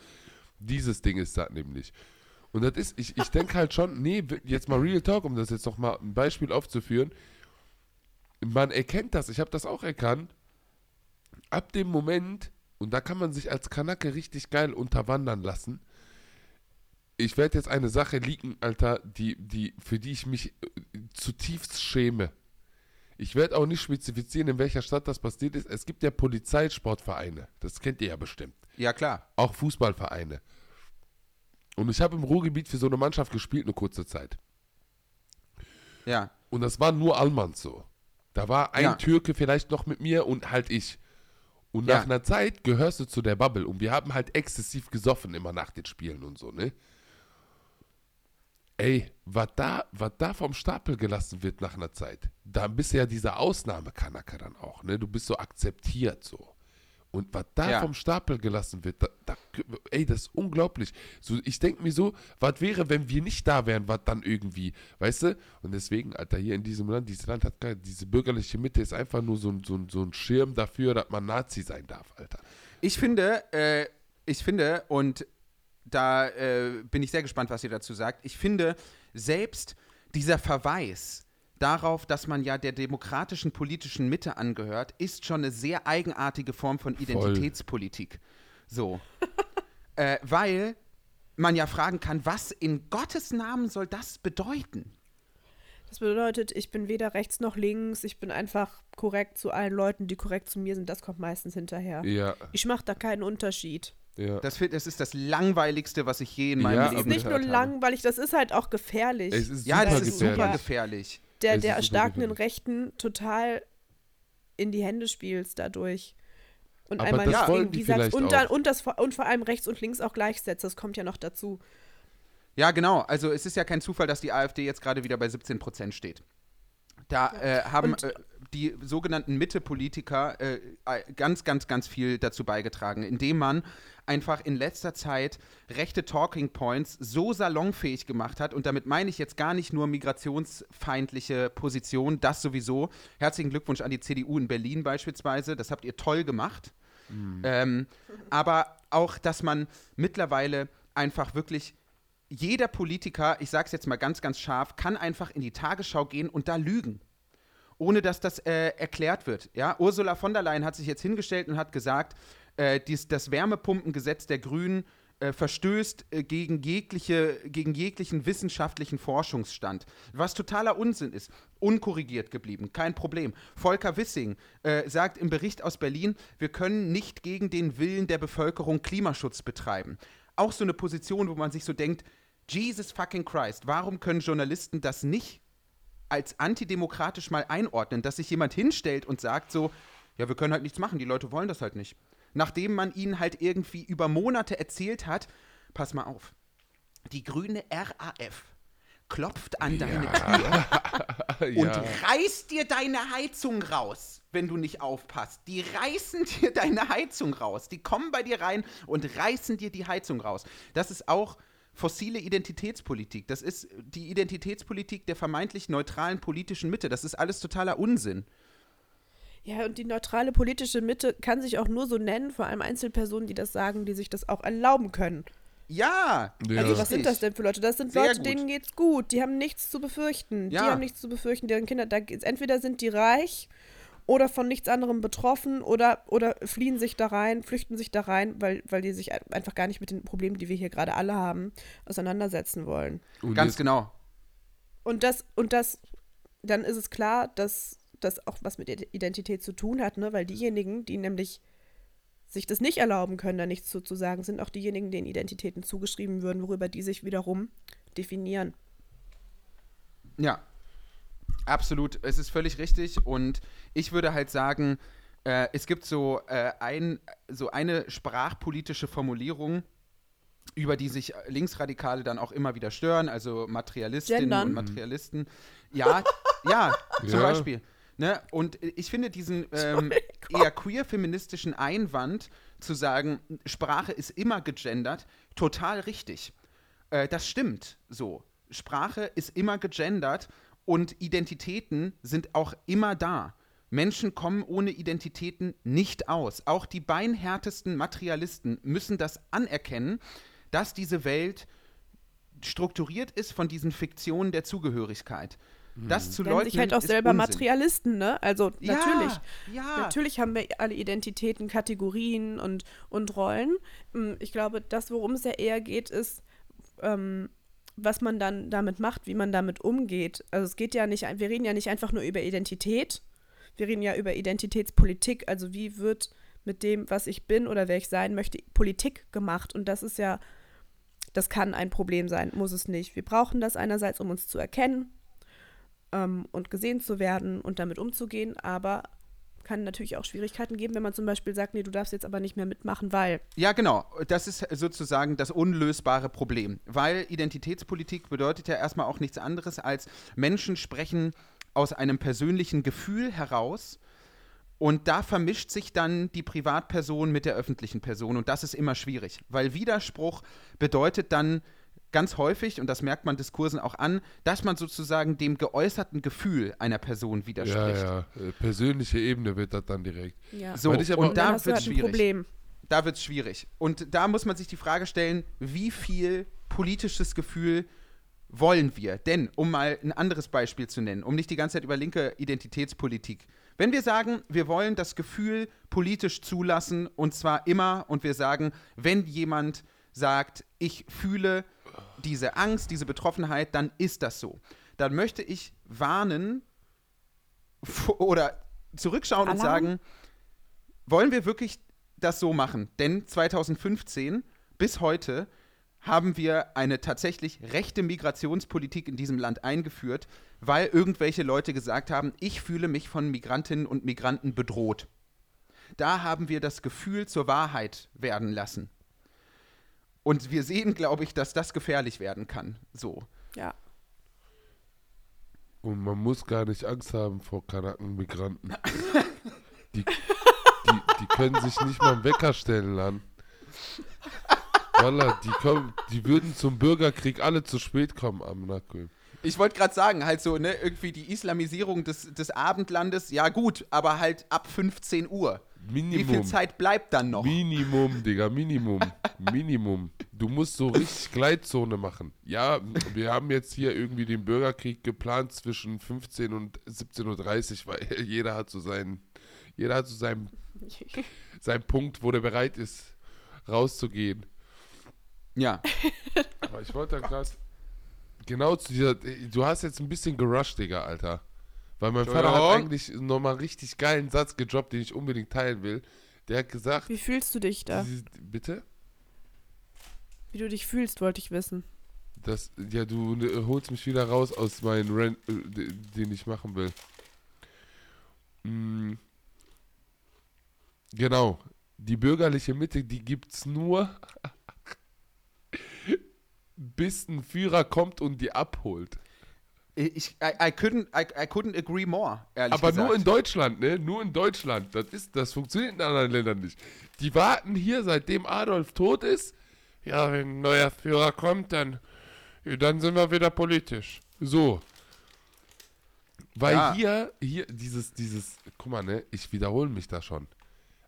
Dieses Ding ist das nämlich. Und das ist, ich, ich denke halt schon, nee, jetzt mal Real Talk, um das jetzt noch mal ein Beispiel aufzuführen. Man erkennt das, ich habe das auch erkannt, ab dem Moment, und da kann man sich als Kanake richtig geil unterwandern lassen. Ich werde jetzt eine Sache leaken, Alter, die, die, für die ich mich äh, zutiefst schäme. Ich werde auch nicht spezifizieren, in welcher Stadt das passiert ist. Es gibt ja Polizeisportvereine. Das kennt ihr ja bestimmt. Ja, klar. Auch Fußballvereine. Und ich habe im Ruhrgebiet für so eine Mannschaft gespielt, eine kurze Zeit. Ja. Und das war nur Almans so. Da war ein Ja. Türke vielleicht noch mit mir und halt ich. Und Ja. nach einer Zeit gehörst du zu der Bubble. Und wir haben halt exzessiv gesoffen immer nach den Spielen und so, ne? Ey, was da, was da vom Stapel gelassen wird nach einer Zeit, da bist du ja dieser Ausnahmekanake dann auch, ne? Du bist so akzeptiert so. Und was da Ja. vom Stapel gelassen wird, da, da, ey, das ist unglaublich. So, ich denke mir so, was wäre, wenn wir nicht da wären, was dann irgendwie, weißt du? Und deswegen, Alter, hier in diesem Land, dieses Land hat keine, diese bürgerliche Mitte ist einfach nur so, ein- so, so ein Schirm dafür, dass man Nazi sein darf, Alter. Ich finde, äh, ich finde, und da äh, bin ich sehr gespannt, was ihr dazu sagt. Ich finde, selbst dieser Verweis darauf, dass man ja der demokratischen politischen Mitte angehört, ist schon eine sehr eigenartige Form von Identitätspolitik. So. äh, weil man ja fragen kann, was in Gottes Namen soll das bedeuten? Das bedeutet, ich bin weder rechts noch links, ich bin einfach korrekt zu allen Leuten, die korrekt zu mir sind. Das kommt meistens hinterher. Ja, Ich mache da keinen Unterschied. Ja. Das, das ist das langweiligste, was ich je in meinem Ja, Das Leben ist nicht nur gehört habe. langweilig, das ist halt auch gefährlich. Es ist Ja, super das ist gefährlich. super gefährlich. der es der erstarkenden. Rechten total in die Hände spielst dadurch. Und Aber einmal das die sagst und, dann, und, das, vor- und vor allem rechts und links auch gleichsetzt. Das kommt ja noch dazu. Ja, genau. Also es ist ja kein Zufall, dass die AfD jetzt gerade wieder bei 17 Prozent steht. Da äh, haben äh, die sogenannten Mitte-Politiker äh, äh, ganz, ganz, ganz viel dazu beigetragen, indem man einfach in letzter Zeit rechte Talking Points so salonfähig gemacht hat. Und damit meine ich jetzt gar nicht nur migrationsfeindliche Position, das sowieso. Herzlichen Glückwunsch an die CDU in Berlin beispielsweise. Das habt ihr toll gemacht. Ähm, aber auch, dass man mittlerweile einfach wirklich jeder Politiker, ich sage es jetzt mal ganz, ganz scharf, kann einfach in die Tagesschau gehen und da lügen. Ohne dass das äh, erklärt wird. Ja? Ursula von der Leyen hat sich jetzt hingestellt und hat gesagt, äh, dies, das Wärmepumpengesetz der Grünen äh, verstößt äh, gegen, jegliche, gegen jeglichen wissenschaftlichen Forschungsstand. Was totaler Unsinn ist. Unkorrigiert geblieben, kein Problem. Volker Wissing äh, sagt im Bericht aus Berlin, wir können nicht gegen den Willen der Bevölkerung Klimaschutz betreiben. Auch so eine Position, wo man sich so denkt, Jesus fucking Christ, warum können Journalisten das nicht als antidemokratisch mal einordnen, dass sich jemand hinstellt und sagt so, ja, wir können halt nichts machen, die Leute wollen das halt nicht. Nachdem man ihnen halt irgendwie über Monate erzählt hat, pass mal auf, die grüne RAF klopft an deine Tür und ja. reißt dir deine Heizung raus, wenn du nicht aufpasst. Die reißen dir deine Heizung raus. Die kommen bei dir rein und reißen dir die Heizung raus. Das ist auch fossile Identitätspolitik. Das ist die Identitätspolitik der vermeintlich neutralen politischen Mitte. Das ist alles totaler Unsinn. Ja, und die neutrale politische Mitte kann sich auch nur so nennen, vor allem Einzelpersonen, die das sagen, die sich das auch erlauben können. Ja, Ja. Also was sind das denn für Leute? Das sind Sehr Leute, gut. denen geht's gut. Die haben nichts zu befürchten. Ja. Die haben nichts zu befürchten. Deren Kinder, da, entweder sind die reich oder von nichts anderem betroffen oder, oder fliehen sich da rein, flüchten sich da rein, weil, weil die sich ein- einfach gar nicht mit den Problemen, die wir hier gerade alle haben, auseinandersetzen wollen. Und Ganz genau. Und das, und das, dann ist es klar, dass das auch was mit Ide- Identität zu tun hat, ne? Weil diejenigen, die nämlich sich das nicht erlauben können, da nichts zu, zu sagen, sind auch diejenigen, denen Identitäten zugeschrieben würden, worüber die sich wiederum definieren. Ja, absolut. Es ist völlig richtig. Und ich würde halt sagen, äh, es gibt so, äh, ein, so eine sprachpolitische Formulierung, über die sich Linksradikale dann auch immer wieder stören, also Materialistinnen Gendern. und Materialisten. Ja, ja, zum Ja. Beispiel. Ne? Und ich finde diesen ähm, eher queer-feministischen Einwand zu sagen, Sprache ist immer gegendert, total richtig. Äh, das stimmt so. Sprache ist immer gegendert und Identitäten sind auch immer da. Menschen kommen ohne Identitäten nicht aus. Auch die beinhärtesten Materialisten müssen das anerkennen, dass diese Welt strukturiert ist von diesen Fiktionen der Zugehörigkeit. Das zu leugnen sich halt auch selber Unsinn. Materialisten, ne? Also Ja, natürlich. ja. Natürlich haben wir alle Identitäten, Kategorien und, und Rollen. Mm, Ich glaube, das, worum es ja eher geht, ist, ähm, was man dann damit macht, wie man damit umgeht. Also es geht ja nicht, wir reden ja nicht einfach nur über Identität, wir reden ja über Identitätspolitik, also wie wird mit dem, was ich bin oder wer ich sein möchte, Politik gemacht. Und das ist ja, das kann ein Problem sein, muss es nicht. Wir brauchen das einerseits, um uns zu erkennen ähm, und gesehen zu werden und damit umzugehen, aber kann natürlich auch Schwierigkeiten geben, wenn man zum Beispiel sagt, nee, du darfst jetzt aber nicht mehr mitmachen, weil. Ja, genau. Das ist sozusagen das unlösbare Problem. Weil Identitätspolitik bedeutet ja erstmal auch nichts anderes als Menschen sprechen aus einem persönlichen Gefühl heraus und da vermischt sich dann die Privatperson mit der öffentlichen Person und das ist immer schwierig, weil Widerspruch bedeutet dann ganz häufig, und das merkt man Diskursen auch an, dass man sozusagen dem geäußerten Gefühl einer Person Ja, widerspricht. ja. Äh, Persönliche Ebene wird das dann direkt. Ja. So, und dann da wird halt ein schwierig. Problem. da wird es schwierig. Und da muss man sich die Frage stellen, wie viel politisches Gefühl wollen wir? Denn, um mal ein anderes Beispiel zu nennen, um nicht die ganze Zeit über linke Identitätspolitik. Wenn wir sagen, wir wollen das Gefühl politisch zulassen, und zwar immer, und wir sagen, wenn jemand sagt, ich fühle diese Angst, diese Betroffenheit, dann ist das so. Dann möchte ich warnen oder zurückschauen und Alarm? sagen, wollen wir wirklich das so machen? Denn 2015 bis heute haben wir eine tatsächlich rechte Migrationspolitik in diesem Land eingeführt, weil irgendwelche Leute gesagt haben, ich fühle mich von Migrantinnen und Migranten bedroht. Da haben wir das Gefühl zur Wahrheit werden lassen. Und wir sehen, glaube ich, dass das gefährlich werden kann. So. Ja. Und man muss gar nicht Angst haben vor Kanaken-Migranten. die, die, die können sich nicht mal einen Wecker stellen lassen. Wallah, die, kommen, die würden zum Bürgerkrieg alle zu spät kommen am Nacken. Ich wollte gerade sagen, halt so, ne, irgendwie die Islamisierung des, des Abendlandes, ja gut, aber halt ab 15 Uhr. Wie viel Minimum. Zeit bleibt dann noch? Minimum, Digga, Minimum. Minimum. Du musst so richtig Gleitzone machen. Ja, wir haben jetzt hier irgendwie den Bürgerkrieg geplant zwischen 15 und 17.30 Uhr, weil jeder hat so seinen, jeder hat so seinen, seinen Punkt, wo der bereit ist, rauszugehen. Ja, Aber ich wollte da gerade genau zu dieser, du hast jetzt ein bisschen gerusht, Digga, Alter. Weil mein Vater hat eigentlich nochmal einen richtig geilen Satz gedroppt, den ich unbedingt teilen will. Der hat gesagt, Wie fühlst du dich da? bitte? Wie du dich fühlst, wollte ich wissen. Das, ja, du ne, holst mich wieder raus aus meinem Rant, äh, den ich machen will. Mm. Genau. Die bürgerliche Mitte, die gibt's nur, bis ein Führer kommt und die abholt. Ich, I, I, couldn't, I, I couldn't agree more, ehrlich Aber gesagt. nur in Deutschland, ne? Nur in Deutschland. Das, ist, das funktioniert in anderen Ländern nicht. Die warten hier, seitdem Adolf tot ist. Ja, wenn ein neuer Führer kommt, dann, dann sind wir wieder politisch. So. Weil Ja. hier, hier, dieses, dieses, guck mal, ne? Ich wiederhole mich da schon.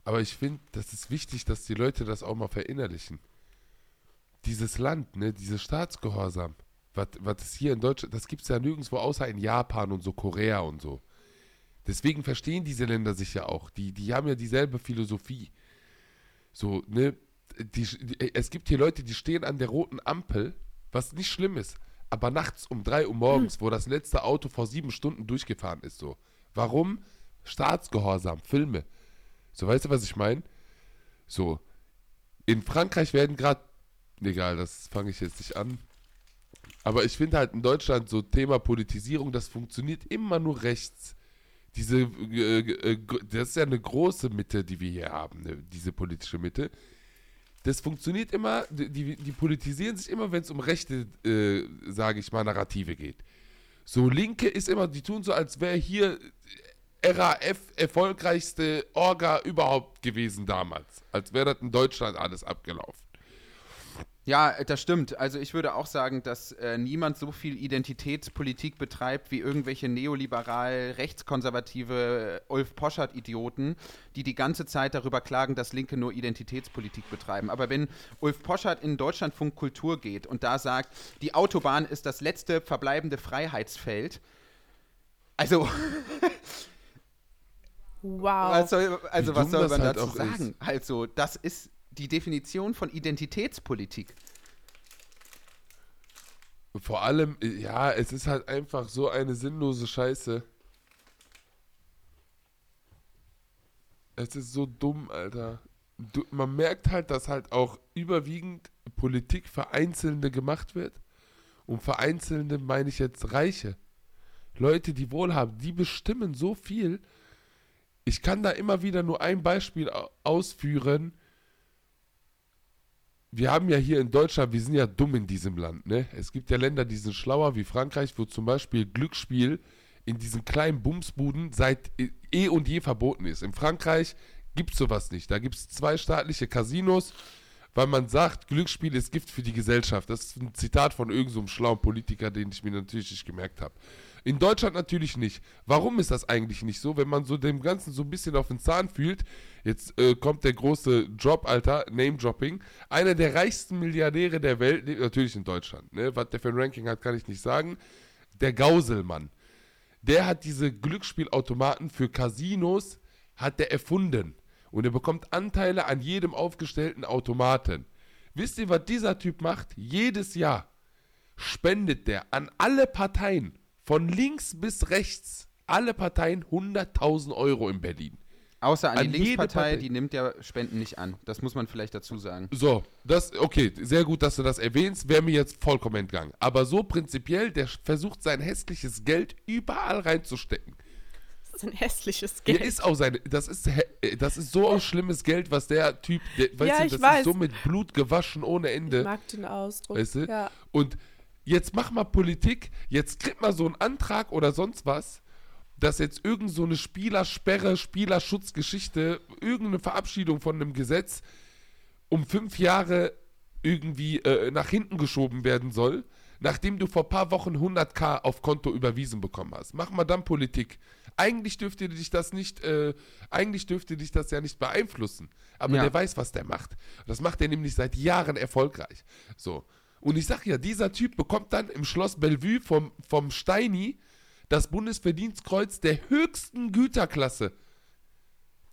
Aber ich finde, das ist wichtig, dass die Leute das auch mal verinnerlichen. Dieses Land, ne? Dieses Staatsgehorsam. Was, ist hier in Deutschland, das gibt es ja nirgendwo außer in Japan und so, Korea und so. Deswegen verstehen diese Länder sich ja auch. Die, die haben ja dieselbe Philosophie. So, ne? Die, die, es gibt hier Leute, die stehen an der roten Ampel, was nicht schlimm ist. Aber nachts um 3 Uhr morgens, wo das letzte Auto vor sieben Stunden durchgefahren ist, so. Warum? Staatsgehorsam, Filme. So, weißt du, was ich meine? So. In Frankreich werden gerade. Egal, das fange ich jetzt nicht an. Aber ich finde halt in Deutschland so Thema Politisierung, das funktioniert immer nur rechts. Diese, äh, äh, das ist ja eine große Mitte, die wir hier haben, ne, diese politische Mitte. Das funktioniert immer, die, die, die politisieren sich immer, wenn es um rechte, äh, sage ich mal, Narrative geht. So Linke ist immer, die tun so, als wäre hier RAF erfolgreichste Orga überhaupt gewesen damals. Als wäre das in Deutschland alles abgelaufen. Ja, das stimmt. Also ich würde auch sagen, dass äh, niemand so viel Identitätspolitik betreibt wie irgendwelche neoliberal rechtskonservative äh, Ulf Poschardt-Idioten, die die ganze Zeit darüber klagen, dass Linke nur Identitätspolitik betreiben. Aber wenn Ulf Poschardt in Deutschlandfunk Kultur geht und da sagt, die Autobahn ist das letzte verbleibende Freiheitsfeld, also Wow. was soll, also was soll man halt dazu ist. sagen? Also das ist die Definition von Identitätspolitik. Vor allem, ja, es ist halt einfach so eine sinnlose Scheiße. Es ist so dumm, Alter. Du, man merkt halt, dass halt auch überwiegend Politik für Einzelne gemacht wird. Und für Einzelne meine ich jetzt Reiche. Leute, die wohlhaben, die bestimmen so viel. Ich kann da immer wieder nur ein Beispiel au- ausführen. Wir haben ja hier in Deutschland, wir sind ja dumm in diesem Land, ne? Es gibt ja Länder, die sind schlauer, wie Frankreich, wo zum Beispiel Glücksspiel in diesen kleinen Bumsbuden seit eh- und je verboten ist. In Frankreich gibt es sowas nicht. Da gibt es zwei staatliche Casinos, weil man sagt, Glücksspiel ist Gift für die Gesellschaft. Das ist ein Zitat von irgendeinem so schlauen Politiker, den ich mir natürlich nicht gemerkt habe. In Deutschland natürlich nicht. Warum ist das eigentlich nicht so, wenn man so dem Ganzen so ein bisschen auf den Zahn fühlt? Jetzt äh, kommt der große Job, Alter, Name-Dropping. Einer der reichsten Milliardäre der Welt, lebt natürlich in Deutschland. Ne? Was der für ein Ranking hat, kann ich nicht sagen. Der Gauselmann. Der hat diese Glücksspielautomaten für Casinos, hat der erfunden. Und er bekommt Anteile an jedem aufgestellten Automaten. Wisst ihr, was dieser Typ macht? Jedes Jahr spendet der an alle Parteien, von links bis rechts, alle Parteien 100.000 Euro in Berlin. Außer an, An die Linkspartei, Partei. die nimmt ja Spenden nicht an. Das muss man vielleicht dazu sagen. So, das, okay, sehr gut, dass du das erwähnst, wäre mir jetzt vollkommen entgangen. Aber so prinzipiell, der versucht sein hässliches Geld überall reinzustecken. Das ist ein hässliches Ja, Geld. ist auch seine, das ist, äh, das ist so schlimmes Geld, was der Typ, der, weißt Ja, du, ich das weiß. ist so mit Blut gewaschen ohne ich Ende. mag den Ausdruck. Weißt du? Ja. Und jetzt mach mal Politik, jetzt kriegt mal so einen Antrag oder sonst was, dass jetzt irgend so eine Spielersperre, Spielerschutzgeschichte, irgendeine Verabschiedung von einem Gesetz um fünf Jahre irgendwie äh, nach hinten geschoben werden soll, nachdem du vor ein paar Wochen 100k auf Konto überwiesen bekommen hast. Mach mal dann Politik. Eigentlich dürfte dich das nicht, äh, eigentlich dürfte dich das ja nicht beeinflussen. Aber Ja. der weiß, was der macht. Das macht er nämlich seit Jahren erfolgreich. So. Und ich sag ja, dieser Typ bekommt dann im Schloss Bellevue vom, vom Steini das Bundesverdienstkreuz der höchsten Güterklasse.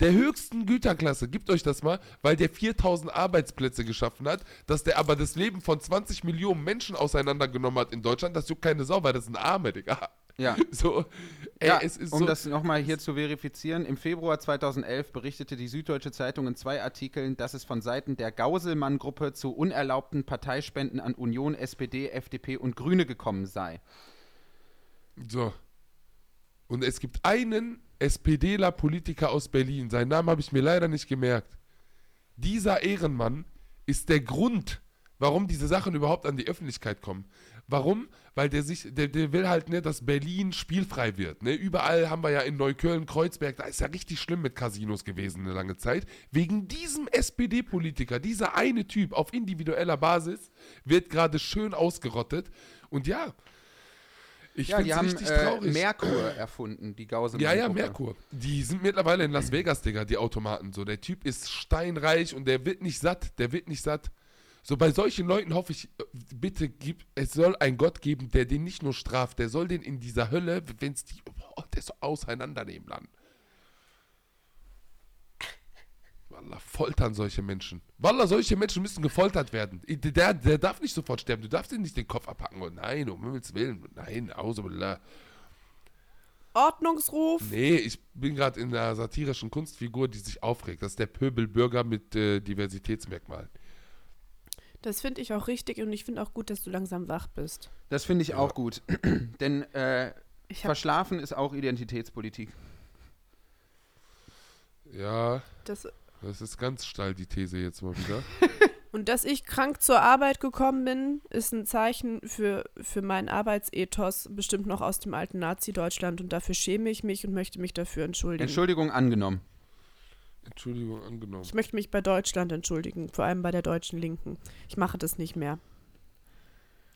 Der höchsten Güterklasse, gebt euch das mal, weil der 4000 Arbeitsplätze geschaffen hat, dass der aber das Leben von 20 Millionen Menschen auseinandergenommen hat in Deutschland, das juckt keine Sau, weil das sind Arme, Digga. Ja. So, ey, Ja, es ist um so. das nochmal hier zu verifizieren, im Februar 2011 berichtete die Süddeutsche Zeitung in zwei Artikeln, dass es von Seiten der Gauselmann-Gruppe zu unerlaubten Parteispenden an Union, SPD, FDP und Grüne gekommen sei. So. Und es gibt einen SPDler Politiker aus Berlin, seinen Namen habe ich mir leider nicht gemerkt. Dieser Ehrenmann ist der Grund, warum diese Sachen überhaupt an die Öffentlichkeit kommen. Warum? Weil der sich, der, der will halt, ne, dass Berlin spielfrei wird. Ne? Überall haben wir ja in Neukölln, Kreuzberg, da ist ja richtig schlimm mit Casinos gewesen eine lange Zeit. Wegen diesem SPD-Politiker, dieser eine Typ auf individueller Basis, wird gerade schön ausgerottet. Und ja, ich ja, finde die es haben richtig äh, traurig. Merkur erfunden, die Gauselmann. Ja, ja, Merkur. Die sind mittlerweile in Las Vegas, Digga, die Automaten. So, der Typ ist steinreich und der wird nicht satt. Der wird nicht satt. So, bei solchen Leuten hoffe ich, äh, bitte gib, es soll einen Gott geben, der den nicht nur straft, der soll den in dieser Hölle, wenn es die, boah, der so auseinandernehmen dann. Wallah, foltern solche Menschen. Wallah, solche Menschen müssen gefoltert werden. Der, der darf nicht sofort sterben. Du darfst ihm nicht den Kopf abhacken. Und nein, um Himmels Willen. Nein, außer Ordnungsruf. Nee, ich bin gerade in einer satirischen Kunstfigur, die sich aufregt. Das ist der Pöbelbürger mit äh, Diversitätsmerkmalen. Das finde ich auch richtig und ich finde auch gut, dass du langsam wach bist. Das finde ich auch gut. Denn äh, Verschlafen ist auch Identitätspolitik. Ja, das, das ist ganz steil, die These jetzt mal wieder. und dass ich krank zur Arbeit gekommen bin, ist ein Zeichen für, für meinen Arbeitsethos, bestimmt noch aus dem alten Nazi-Deutschland. Und dafür schäme ich mich und möchte mich dafür entschuldigen. Entschuldigung angenommen. Entschuldigung, angenommen. ich möchte mich bei Deutschland entschuldigen, vor allem bei der deutschen Linken. Ich mache das nicht mehr.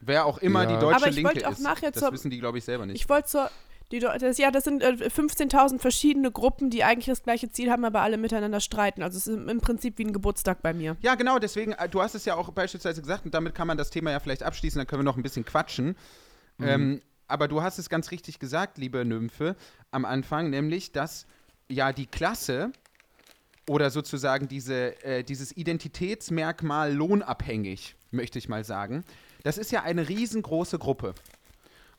Wer auch immer Ja. die deutsche Aber ich Linke wollte auch ist. nachher das zur- wissen die, glaube ich, selber nicht. Ich wollte zur. Die, das, ja, das sind äh, 15.000 verschiedene Gruppen, die eigentlich das gleiche Ziel haben, aber alle miteinander streiten. Also es ist im, im Prinzip wie ein Geburtstag bei mir. Ja, genau, deswegen, äh, du hast es ja auch beispielsweise gesagt, und damit kann man das Thema ja vielleicht abschließen, dann können wir noch ein bisschen quatschen. Ähm, aber du hast es ganz richtig gesagt, liebe Nymphe, am Anfang, nämlich, dass ja die Klasse oder sozusagen diese, äh, dieses Identitätsmerkmal lohnabhängig, möchte ich mal sagen, das ist ja eine riesengroße Gruppe.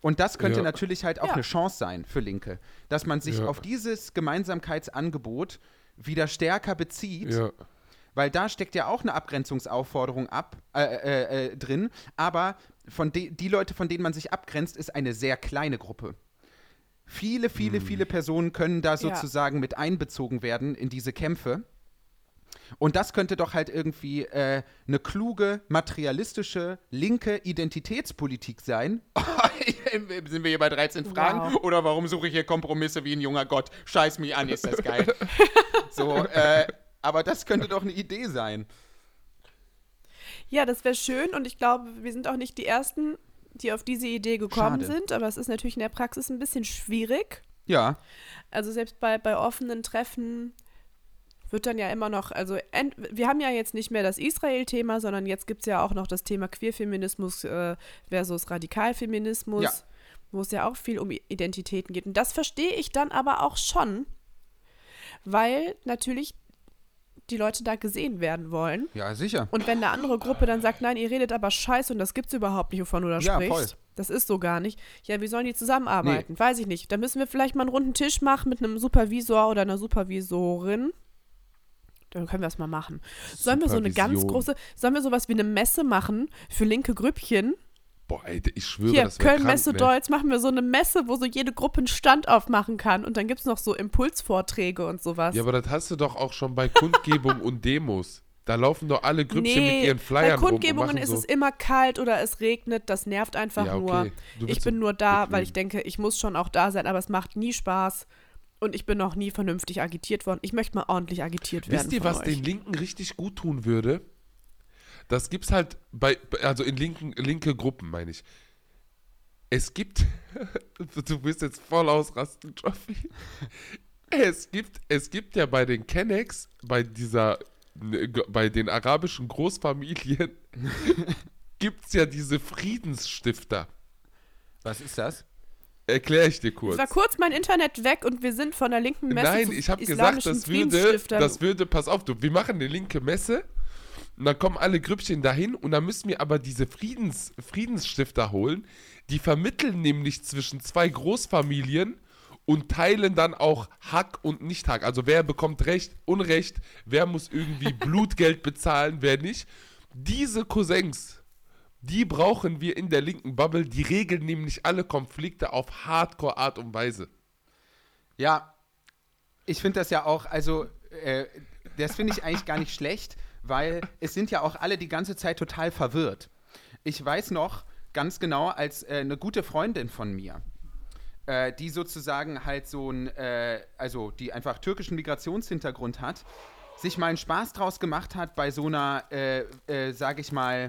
Und das könnte Ja. natürlich halt auch Ja. eine Chance sein für Linke, dass man sich Ja. auf dieses Gemeinsamkeitsangebot wieder stärker bezieht Ja, weil da steckt ja auch eine Abgrenzungsaufforderung ab, äh, äh, äh, drin. Aber von de die Leute, von denen man sich abgrenzt, ist eine sehr kleine Gruppe. Viele, viele, viele Personen können da sozusagen mit einbezogen werden in diese Kämpfe. Und das könnte doch halt irgendwie äh, eine kluge, materialistische, linke Identitätspolitik sein. Sind wir hier bei 13 Fragen? Wow. Oder warum suche ich hier Kompromisse wie ein junger Gott? Scheiß mich an, ist das geil. so, äh, aber das könnte doch eine Idee sein. Ja, das wäre schön und ich glaube, wir sind auch nicht die Ersten, die auf diese Idee gekommen Schade. sind, aber es ist natürlich in der Praxis ein bisschen schwierig. Ja, Also selbst bei, bei offenen Treffen wird dann ja immer noch, also ent, wir haben ja jetzt nicht mehr das Israel-Thema, sondern jetzt gibt es ja auch noch das Thema Queerfeminismus äh, versus Radikalfeminismus, Ja. wo es ja auch viel um Identitäten geht. Und das verstehe ich dann aber auch schon, weil natürlich die Leute da gesehen werden wollen. ja, sicher. Und wenn eine andere Gruppe dann sagt, nein, ihr redet aber scheiße und das gibt's überhaupt nicht, wovon du da Ja, sprichst. voll. Das ist so gar nicht. Ja, wie sollen die zusammenarbeiten? Weiß ich nicht. Da müssen wir vielleicht mal einen runden Tisch machen mit einem Supervisor oder einer Supervisorin. Dann können wir das mal machen. Sollen wir so eine ganz große, sollen wir sowas wie eine Messe machen für linke Grüppchen? Boah, ey, ich schwöre, Hier, das wäre Köln Messe krank, ne? Deutz machen wir so eine Messe, wo so jede Gruppe einen Stand aufmachen kann. Und dann gibt es noch so Impulsvorträge und sowas. Ja, aber das hast du doch auch schon bei Kundgebung und Demos. Da laufen doch alle Grüppchen mit ihren Flyern bei rum und Kundgebungen ist so. es immer kalt oder es regnet, das nervt einfach Ja, okay. nur. Ich bin nur da, weil bequem. ich denke, ich muss schon auch da sein, aber es macht nie Spaß. Und ich bin noch nie vernünftig agitiert worden. Ich möchte mal ordentlich agitiert werden. Wisst ihr, was euch. den Linken richtig gut tun würde? Das gibt's halt bei, also in linken, linke Gruppen, meine ich. es gibt, du wirst jetzt voll ausrasten, Joffi. Es gibt, es gibt ja bei den Kennex, bei dieser, bei den arabischen Großfamilien, gibt es ja diese Friedensstifter. Was ist das? Erkläre ich dir kurz. Es war kurz mein Internet weg und wir sind von der linken Messe Nein, zu ich habe gesagt, das würde, das würde, pass auf, du, wir machen eine linke Messe und dann kommen alle Grüppchen dahin und dann müssen wir aber diese Friedens, Friedensstifter holen. Die vermitteln nämlich zwischen zwei Großfamilien und teilen dann auch Hack und Nicht-Hack. Also wer bekommt Recht, Unrecht, wer muss irgendwie Blutgeld bezahlen, wer nicht. Diese Cousins, die brauchen wir in der linken Bubble. Die regeln nämlich alle Konflikte auf Hardcore-Art und Weise. Ja, ich finde das ja auch, also, äh, das finde ich eigentlich gar nicht schlecht, weil es sind ja auch alle die ganze Zeit total verwirrt. Ich weiß noch ganz genau, als äh, eine gute Freundin von mir, äh, die sozusagen halt so ein, äh, also die einfach türkischen Migrationshintergrund hat, sich mal einen Spaß draus gemacht hat, bei so einer, äh, äh, sage ich mal,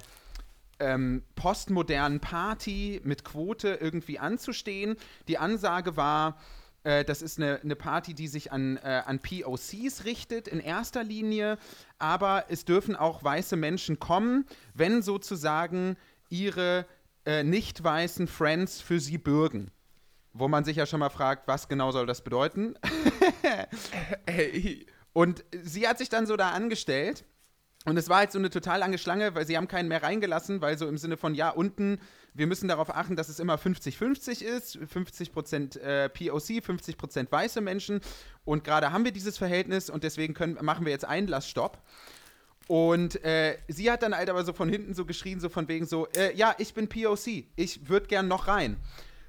ähm, postmodernen Party mit Quote irgendwie anzustehen. Die Ansage war, äh, das ist eine, eine Party, die sich an, äh, an POCs richtet in erster Linie, aber es dürfen auch weiße Menschen kommen, wenn sozusagen ihre äh, nicht weißen Friends für sie bürgen. Wo man sich ja schon mal fragt, was genau soll das bedeuten? Ey, Und sie hat sich dann so da angestellt. Und es war halt so eine total lange Schlange, weil sie haben keinen mehr reingelassen, weil so im Sinne von, ja, unten, wir müssen darauf achten, dass es immer 50-50 ist. 50% äh, POC, 50% weiße Menschen. Und gerade haben wir dieses Verhältnis und deswegen können, machen wir jetzt Einlassstopp. Und äh, sie hat dann halt aber so von hinten so geschrien, so von wegen so, äh, ja, ich bin POC, ich würde gern noch rein.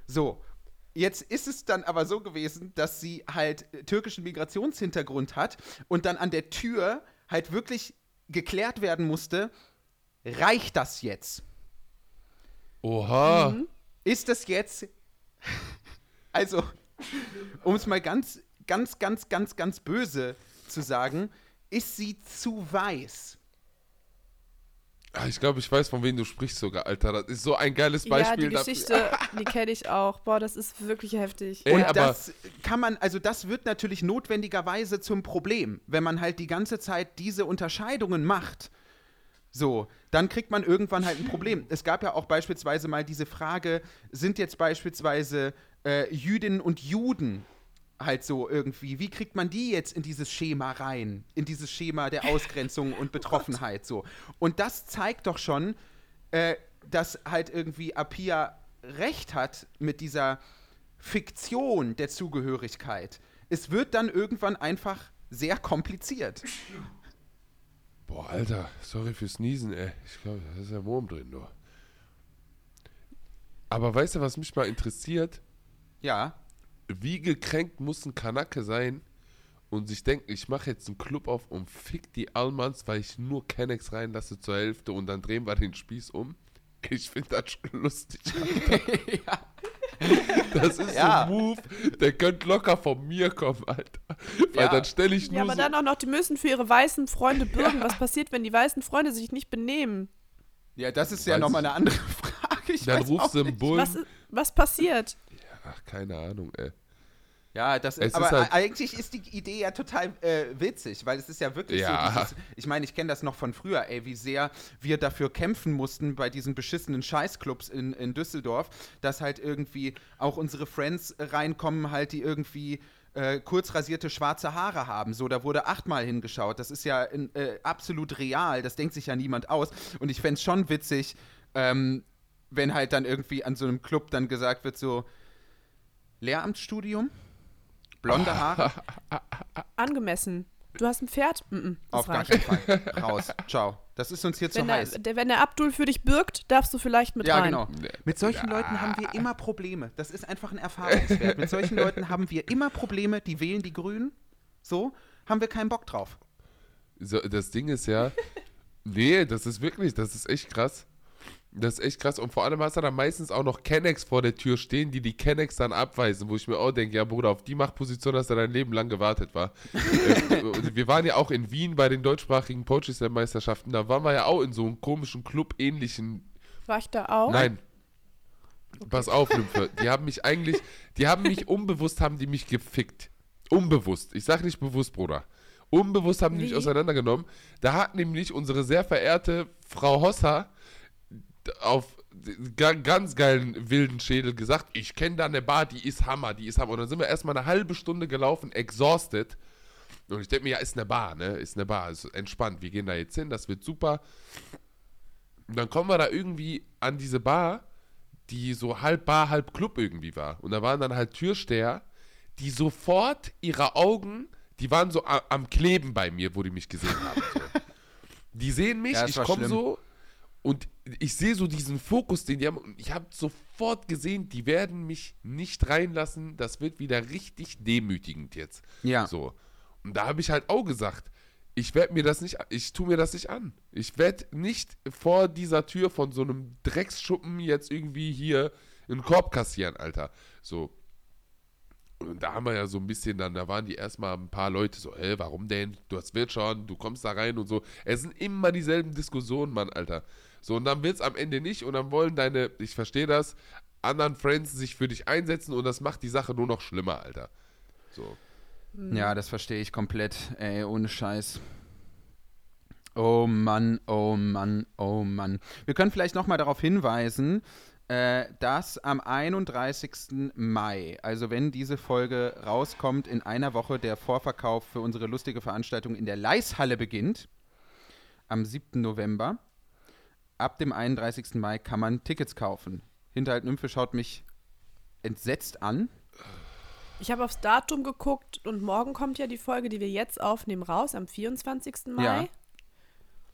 So, Jetzt ist es dann aber so gewesen, dass sie halt türkischen Migrationshintergrund hat und dann an der Tür halt wirklich geklärt werden musste, reicht das jetzt? oha. Ist das jetzt, also, um es mal ganz, ganz, ganz, ganz, ganz böse zu sagen, ist sie zu weiß? Ah, Ich glaube, ich weiß, von wem du sprichst sogar, Alter. Das ist so ein geiles ja, die Beispiel. Geschichte, die kenne ich auch. Boah, das ist wirklich heftig. Ey, Und aber das kann man, also das wird natürlich notwendigerweise zum Problem, wenn man halt die ganze Zeit diese Unterscheidungen macht. So, dann kriegt man irgendwann halt ein Problem. Es gab ja auch beispielsweise mal diese Frage, sind jetzt beispielsweise äh, Jüdinnen und Juden halt so irgendwie, wie kriegt man die jetzt in dieses Schema rein, in dieses Schema der Ausgrenzung und Betroffenheit so. Und das zeigt doch schon, äh, dass halt irgendwie Apia recht hat mit dieser Fiktion der Zugehörigkeit. Es wird dann irgendwann einfach sehr kompliziert. Boah, Alter, sorry fürs Niesen, ey. Ich glaube, da ist ja Wurm drin, nur. Aber weißt du, was mich mal interessiert? Ja, Wie gekränkt muss ein Kanake sein und sich denken, ich mache jetzt einen Club auf und fick die Almans, weil ich nur Kennex reinlasse zur Hälfte und dann drehen wir den Spieß um? Ich finde das schon lustig. Alter. Das ist Ja. so ein Move, der könnte locker von mir kommen, Alter. Weil Ja. dann stelle ich nur Ja, aber so, dann auch noch, die müssen für ihre weißen Freunde bürgen. Was passiert, wenn die weißen Freunde sich nicht benehmen? ja, das ist ja nochmal eine andere Frage. Ich dann rufst du einen. Bullen. Was, was passiert? Ach, keine Ahnung, ey. Ja, das ist, aber ist halt- eigentlich ist die Idee ja total äh, witzig, weil es ist ja wirklich Ja. so dieses, ich meine, ich kenne das noch von früher, ey, wie sehr wir dafür kämpfen mussten bei diesen beschissenen Scheißclubs in, in Düsseldorf, dass halt irgendwie auch unsere Friends reinkommen, halt, die irgendwie äh, kurz rasierte schwarze Haare haben. So, da wurde achtmal hingeschaut. Das ist ja in, äh, absolut real, das denkt sich ja niemand aus. Und ich fände es schon witzig, ähm, wenn halt dann irgendwie an so einem Club dann gesagt wird, so, Lehramtsstudium? Blonde Haare? Angemessen. Du hast ein Pferd? Mm -mm, Auf gar reicht. keinen Fall. Raus. Ciao. Das ist uns hier zu Wenn der, heiß. der, wenn der Abdul für dich bürgt, darfst du vielleicht mit Ja, rein. genau. Mit solchen Leuten haben wir immer Probleme. Das ist einfach ein Erfahrungswert. Mit solchen Leuten haben wir immer Probleme. Die wählen die Grünen. So haben wir keinen Bock drauf. So, das Ding ist ja, nee, das ist wirklich, das ist echt krass. Das ist echt krass. Und vor allem hast du dann meistens auch noch Kennex vor der Tür stehen, die die Kennex dann abweisen, wo ich mir auch denke, ja Bruder, auf die Machtposition hast du dein Leben lang gewartet, war. äh, wir waren ja auch in Wien bei den deutschsprachigen Poetry Slam Meisterschaften, da waren wir ja auch in so einem komischen Club ähnlichen. War ich da auch? Nein. Pass auf, Nymphe. Die haben mich eigentlich, die haben mich unbewusst, haben die mich gefickt. Unbewusst. Ich sag nicht bewusst, Bruder. Unbewusst haben die mich Wie? auseinandergenommen. Da hat nämlich unsere sehr verehrte Frau Hossa auf ga- ganz geilen wilden Schädel gesagt, ich kenne da eine Bar, die ist Hammer, die ist Hammer. Und dann sind wir erstmal eine halbe Stunde gelaufen, exhausted. Und ich denke mir, ja, ist eine Bar, ne? Ist eine Bar, ist entspannt. Wir gehen da jetzt hin, das wird super. Und dann kommen wir da irgendwie an diese Bar, die so halb Bar, halb Club irgendwie war. Und da waren dann halt Türsteher, die sofort ihre Augen, die waren so am Kleben bei mir, wo die mich gesehen haben. So. Die sehen mich, Ja, ich komme so und ich sehe so diesen Fokus, den die haben. Und ich habe sofort gesehen, die werden mich nicht reinlassen. Das wird wieder richtig demütigend jetzt. Ja. So. Und da habe ich halt auch gesagt, ich werde mir das nicht, ich tue mir das nicht an. Ich werde nicht vor dieser Tür von so einem Drecksschuppen jetzt irgendwie hier einen Korb kassieren, Alter. So. Und da haben wir ja so ein bisschen dann, da waren die erstmal ein paar Leute so, ey, warum denn? Du hast wird schon, du kommst da rein und so. Es sind immer dieselben Diskussionen, Mann, Alter. So, und dann wird es am Ende nicht und dann wollen deine, ich verstehe das, anderen Friends sich für dich einsetzen und das macht die Sache nur noch schlimmer, Alter. So. Ja, das verstehe ich komplett, ey, ohne Scheiß. Oh Mann, oh Mann, oh Mann. Wir können vielleicht nochmal darauf hinweisen, äh, dass am 31. Mai, also wenn diese Folge rauskommt, in einer Woche der Vorverkauf für unsere lustige Veranstaltung in der Leishalle beginnt. Am 7. November. Ab dem 31. Mai kann man Tickets kaufen. Hinterhalt Nymphe schaut mich entsetzt an. Ich habe aufs Datum geguckt und morgen kommt ja die Folge, die wir jetzt aufnehmen, raus, am 24. Mai. Ja.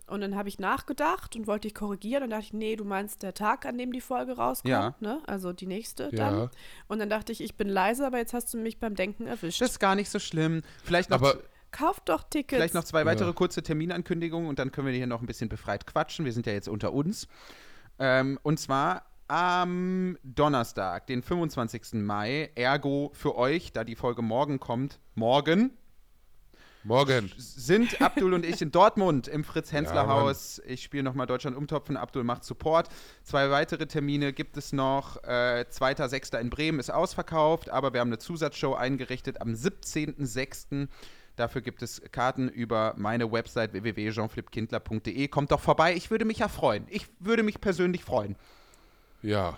Und dann habe ich nachgedacht und wollte ich korrigieren. Und dachte ich, nee, du meinst der Tag, an dem die Folge rauskommt, Ja. ne? Also die nächste Ja. dann. Und dann dachte ich, ich bin leise, aber jetzt hast du mich beim Denken erwischt. Das ist gar nicht so schlimm. Vielleicht noch Aber Kauf doch Tickets. Vielleicht noch zwei weitere Ja. kurze Terminankündigungen und dann können wir hier noch ein bisschen befreit quatschen. Wir sind ja jetzt unter uns. Ähm, und zwar am Donnerstag, den 25. Mai, ergo für euch, da die Folge morgen kommt, morgen morgen. sind Abdul und ich in Dortmund im Ja, Fritz-Hensler-Haus. ich spiele nochmal Deutschland umtopfen, Abdul macht Support. Zwei weitere Termine gibt es noch. Äh, 2.6. in Bremen ist ausverkauft, aber wir haben eine Zusatzshow eingerichtet am 17.6. Dafür gibt es Karten über meine Website www.jeanflipkindler.de. Kommt doch vorbei, ich würde mich ja freuen. Ich würde mich persönlich freuen. Ja.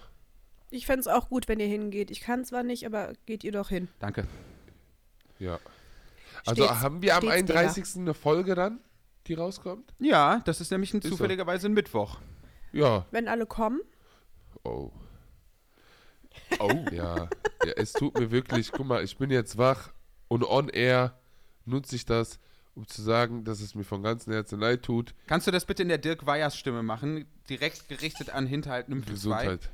ich fände es auch gut, wenn ihr hingeht. Ich kann zwar nicht, aber geht ihr doch hin. Danke. Ja. Also Stets- haben wir am stets, 31. eine Folge dann, die rauskommt? Ja, das ist nämlich ein Ist zufälligerweise ein Mittwoch. Ja. Wenn alle kommen. Oh. Oh. Ja. ja. Es tut mir wirklich, guck mal, ich bin jetzt wach und on air nutze ich das, um zu sagen, dass es mir von ganzem Herzen leid tut. Kannst du das bitte in der Dirk Weyers Stimme machen? Direkt gerichtet an Hinterhalt Nymphe 2. Gesundheit.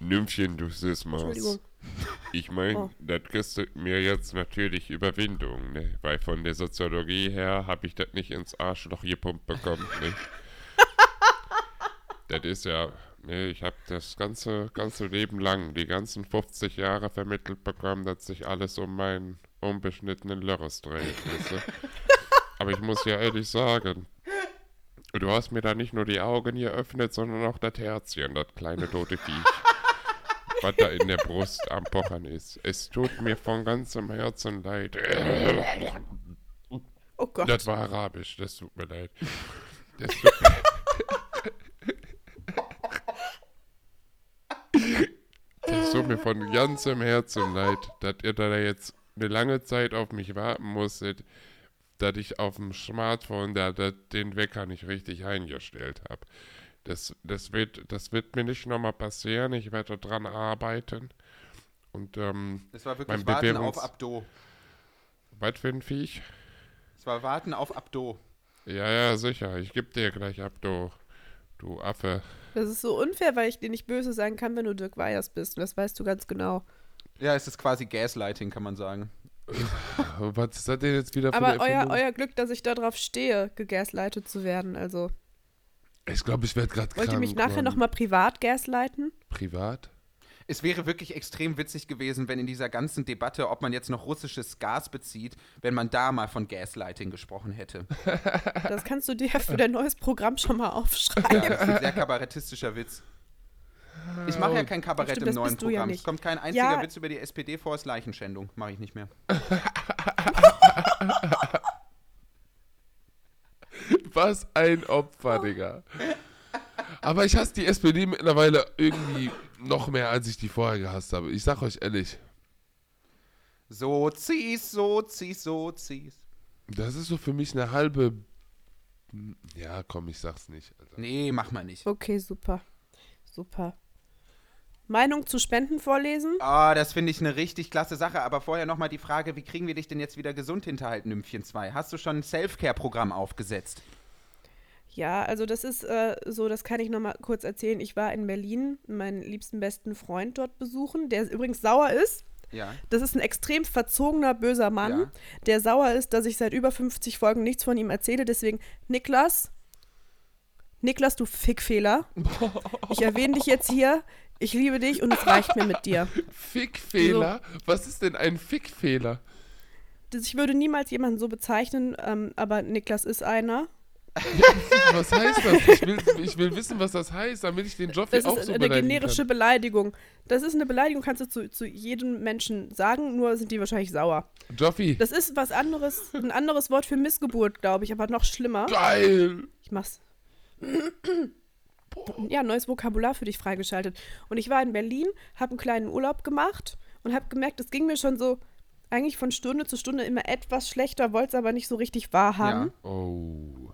Nymphchen, du Süßmaus. Entschuldigung. Ich meine, Oh. das kostet mir jetzt natürlich Überwindung, ne? Weil von der Soziologie her habe ich das nicht ins Arschloch gepumpt bekommen, nicht? das ist ja, ne, ich habe das ganze, ganze Leben lang, die ganzen 50 Jahre vermittelt bekommen, dass sich alles um meinen unbeschnittenen Lörres dreht, weißt du? Aber ich muss ja ehrlich sagen, du hast mir da nicht nur die Augen geöffnet, sondern auch das Herzchen, das kleine tote Viech was da in der Brust am Pochern ist. Es tut mir von ganzem Herzen leid. Oh Gott. Das war arabisch, das tut mir leid. Das tut Das tut mir von ganzem Herzen leid, dass ihr da jetzt eine lange Zeit auf mich warten musstet, dass ich auf dem Smartphone da, da den Wecker nicht richtig eingestellt habe. Das, das, wird, das wird mir nicht nochmal passieren. Ich werde dran arbeiten. Und, ähm, Das war wirklich Warten Bewährungs- auf Abdo. was für ein Viech? Das war Warten auf Abdo. Ja, ja, sicher. Ich geb dir gleich ab, du, du Affe. Das ist so unfair, weil ich dir nicht böse sein kann, wenn du Dirk Weyers bist. Und das weißt du ganz genau. Ja, es ist quasi Gaslighting, kann man sagen. Was ist das denn jetzt wieder für Aber eine euer, euer Glück, dass ich darauf stehe, gegaslightet zu werden. Also, Ich glaube, ich werde gerade krank. wollt ihr mich nachher nochmal privat gaslighten? Privat? Es wäre wirklich extrem witzig gewesen, wenn in dieser ganzen Debatte, ob man jetzt noch russisches Gas bezieht, wenn man da mal von Gaslighting gesprochen hätte. Das kannst du dir für dein neues Programm schon mal aufschreiben. Das ist ein sehr kabarettistischer Witz. Ich mache ja kein Kabarett Stimmt, im neuen ja Programm. nicht. es kommt kein einziger Ja. Witz über die SPD vor, ist Leichenschändung. Mache ich nicht mehr. Was ein Opfer, Digga. Aber ich hasse die SPD mittlerweile irgendwie noch mehr, als ich die vorher gehasst habe. Ich sag euch ehrlich, So zieh's, so zieh's, so zieh's. das ist so für mich eine halbe. Ja, komm, ich sag's nicht. Alter. Nee, mach mal nicht. Okay, super. Super. Meinung zu Spenden vorlesen? Ah, das finde ich eine richtig klasse Sache. Aber vorher nochmal die Frage, wie kriegen wir dich denn jetzt wieder gesund hinterhalten, Nymphchen 2? Hast du schon ein Self-Care-Programm aufgesetzt? Ja, also das ist äh, so, das kann ich noch mal kurz erzählen. Ich war in Berlin meinen liebsten besten Freund dort besuchen, der übrigens sauer ist. Ja. Das ist ein extrem verzogener, böser Mann, Ja. der sauer ist, dass ich seit über 50 Folgen nichts von ihm erzähle. Deswegen, Niklas, Niklas, du Fickfehler. Ich erwähne dich jetzt hier. Ich liebe dich und es reicht mir mit dir. Fickfehler? Was ist denn ein Fickfehler? Das- Ich würde niemals jemanden so bezeichnen, ähm, aber Niklas ist einer. Was heißt das? Ich will, ich will wissen, was das heißt, damit ich den Das auch ist so eine beleidigen generische Beleidigung. Das ist eine Beleidigung, kannst du zu, zu jedem Menschen sagen, nur sind die wahrscheinlich sauer. kann. Joffi, Das ist was anderes, ein anderes Wort für Missgeburt, glaube ich, aber noch schlimmer. geil! Ich mach's. Ja, neues Vokabular für dich freigeschaltet. Und ich war in Berlin, habe einen kleinen Urlaub gemacht und habe gemerkt, es ging mir schon so eigentlich von Stunde zu Stunde immer etwas schlechter, wollte es aber nicht so richtig wahrhaben. Oh.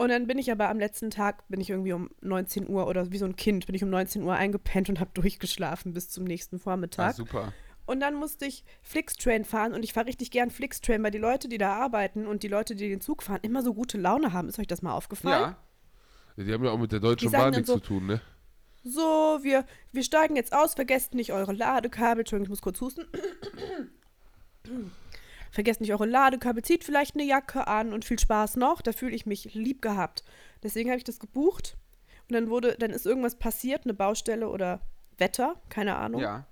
Und dann bin ich aber am letzten Tag, bin ich irgendwie um 19 Uhr oder wie so ein Kind, bin ich um 19 Uhr eingepennt und habe durchgeschlafen bis zum nächsten Ah, Vormittag. super. Und dann musste ich Flixtrain fahren und ich fahre richtig gern Flixtrain, weil die Leute, die da arbeiten und die Leute, die den Zug fahren, immer so gute Laune haben. Ist euch das mal aufgefallen? Ja. Die haben ja auch mit der Deutschen Bahn nichts so- zu tun, ne? So, wir, wir steigen jetzt aus, vergesst nicht eure Ladekabel. Entschuldigung, ich muss kurz husten. vergesst nicht eure Ladekabel, zieht vielleicht eine Jacke an und viel Spaß noch. Da fühle ich mich lieb gehabt. Deswegen habe ich das gebucht. Und dann wurde, dann ist irgendwas passiert, eine Baustelle oder Wetter, keine Ahnung. Ja.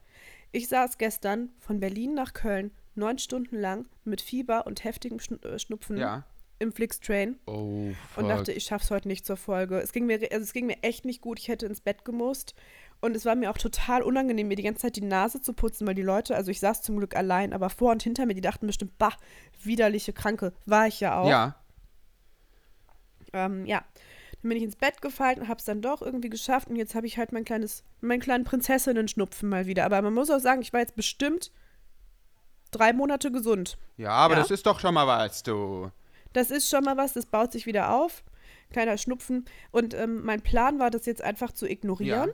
Ich saß gestern von Berlin nach Köln neun Stunden lang mit Fieber und heftigem äh, Schnupfen Ja. Im Flixtrain Oh, fuck. und dachte, ich schaff's heute nicht zur Folge. Es ging mir, also es ging mir echt nicht gut. Ich hätte ins Bett gemusst. Und es war mir auch total unangenehm, mir die ganze Zeit die Nase zu putzen, weil die Leute, also ich saß zum Glück allein, aber vor und hinter mir, die dachten bestimmt, bah, widerliche Kranke. War ich ja auch. Ja. Ähm, ja. Dann bin ich ins Bett gefallen und hab's dann doch irgendwie geschafft. Und jetzt habe ich halt mein kleines, meinen kleinen Prinzessinnen-Schnupfen mal wieder. Aber man muss auch sagen, ich war jetzt bestimmt drei Monate gesund. Ja, aber Ja. das ist doch schon mal was, du. Das ist schon mal was, das baut sich wieder auf. Kleiner Schnupfen. Und ähm, mein Plan war, das jetzt einfach zu ignorieren.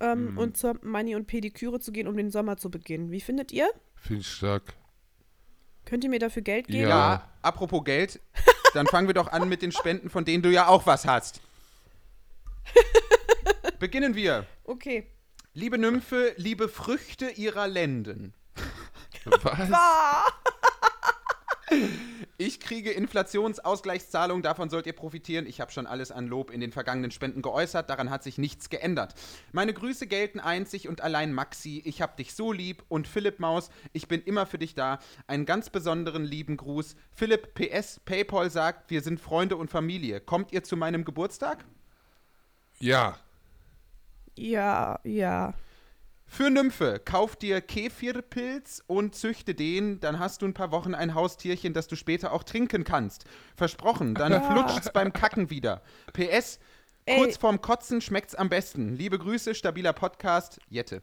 Ähm, Und zur Mani- und Pediküre zu gehen, um den Sommer zu beginnen. Wie findet ihr? Finde ich stark. Könnt ihr mir dafür Geld geben? Ja. Ja, apropos Geld, dann fangen wir doch an mit den Spenden, von denen du ja auch was hast. Beginnen wir. Okay. Liebe Nymphe, liebe Früchte ihrer Lenden. Was? Ich kriege Inflationsausgleichszahlungen, davon sollt ihr profitieren. Ich habe schon alles an Lob in den vergangenen Spenden geäußert, daran hat sich nichts geändert. Meine Grüße gelten einzig und allein Maxi, ich hab dich so lieb und Philipp Maus, ich bin immer für dich da. Einen ganz besonderen lieben Gruß. Philipp PS, PayPal sagt, wir sind Freunde und Familie. Kommt ihr zu meinem Geburtstag? Ja. Ja, ja. Für Nymphe, kauf dir Kefirpilz und züchte den, dann hast du ein paar Wochen ein Haustierchen, das du später auch trinken kannst. Versprochen, dann flutscht's beim Kacken wieder. PS, Ey. kurz vorm Kotzen schmeckt's am besten. Liebe Grüße, stabiler Podcast, Jette.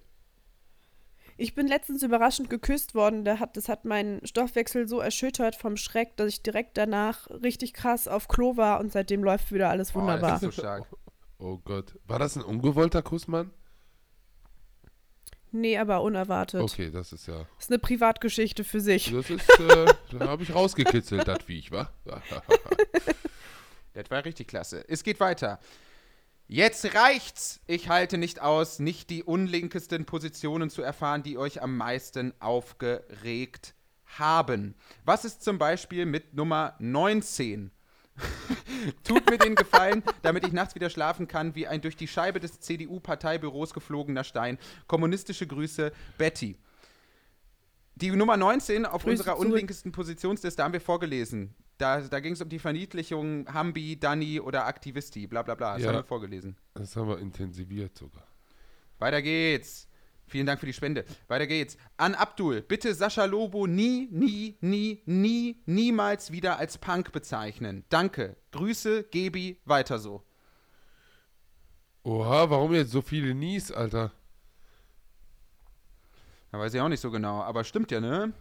Ich bin letztens überraschend geküsst worden. Da hat, das hat meinen Stoffwechsel so erschüttert vom Schreck, dass ich direkt danach richtig krass auf Klo war und seitdem läuft wieder alles Boah, wunderbar. das ist so stark. Oh Gott. War das ein ungewollter Kuss, Mann? Nee, aber unerwartet. Okay, das ist ja. Das ist eine Privatgeschichte für sich. Das ist, äh, da habe ich rausgekitzelt, das Viech, wa? Das war richtig klasse. Es geht weiter. Jetzt reicht's! Ich halte nicht aus, nicht die unlinkesten Positionen zu erfahren, die euch am meisten aufgeregt haben. Was ist zum Beispiel mit Nummer 19? Tut mir den Gefallen, damit ich nachts wieder schlafen kann, wie ein durch die Scheibe des CDU-Parteibüros geflogener Stein. Kommunistische Grüße, Betty. Die Nummer 19 auf Grüße unserer zurück. unlinkesten Positionsliste haben wir vorgelesen. Da, da ging es um die Verniedlichung Hambi, Dani oder Aktivisti, bla bla bla. Das Ja. haben wir vorgelesen. Das haben wir intensiviert sogar. Weiter geht's. Vielen Dank für die Spende. Weiter geht's. An Abdul, bitte Sascha Lobo nie, nie, nie, nie, niemals wieder als Punk bezeichnen. Danke. Grüße, Gebi, weiter so. Oha, warum jetzt so viele Nies, Alter? Da weiß ich auch nicht so genau, aber stimmt ja, ne?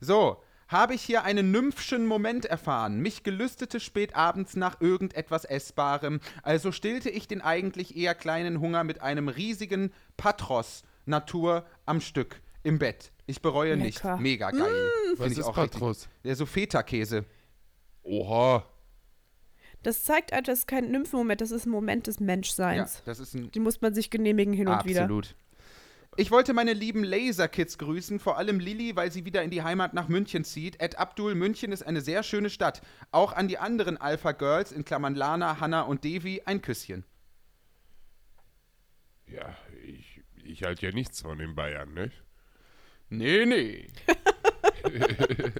So, habe ich hier einen nymphschen Moment erfahren. Mich gelüstete spät abends nach irgendetwas Essbarem, also stillte ich den eigentlich eher kleinen Hunger mit einem riesigen Patros Natur am Stück im Bett. Ich bereue Lecker. nicht. Mega geil. Find Was ich ist auch richtig- Patros? Der so Feta-Käse. Oha. Das zeigt halt, das ist kein Nymphenmoment, das ist ein Moment des Ja, Menschseins. das ist ein Die muss man sich genehmigen hin und wieder. Absolut. Ich wollte meine lieben Laser-Kids grüßen, vor allem Lilly, weil sie wieder in die Heimat nach München zieht. Ed Abdul, München ist eine sehr schöne Stadt. Auch an die anderen Alpha-Girls, in Klammern Lana, Hanna und Devi, ein Küsschen. Ja, ich, ich halte ja nichts von den Bayern, ne? Nee, nee.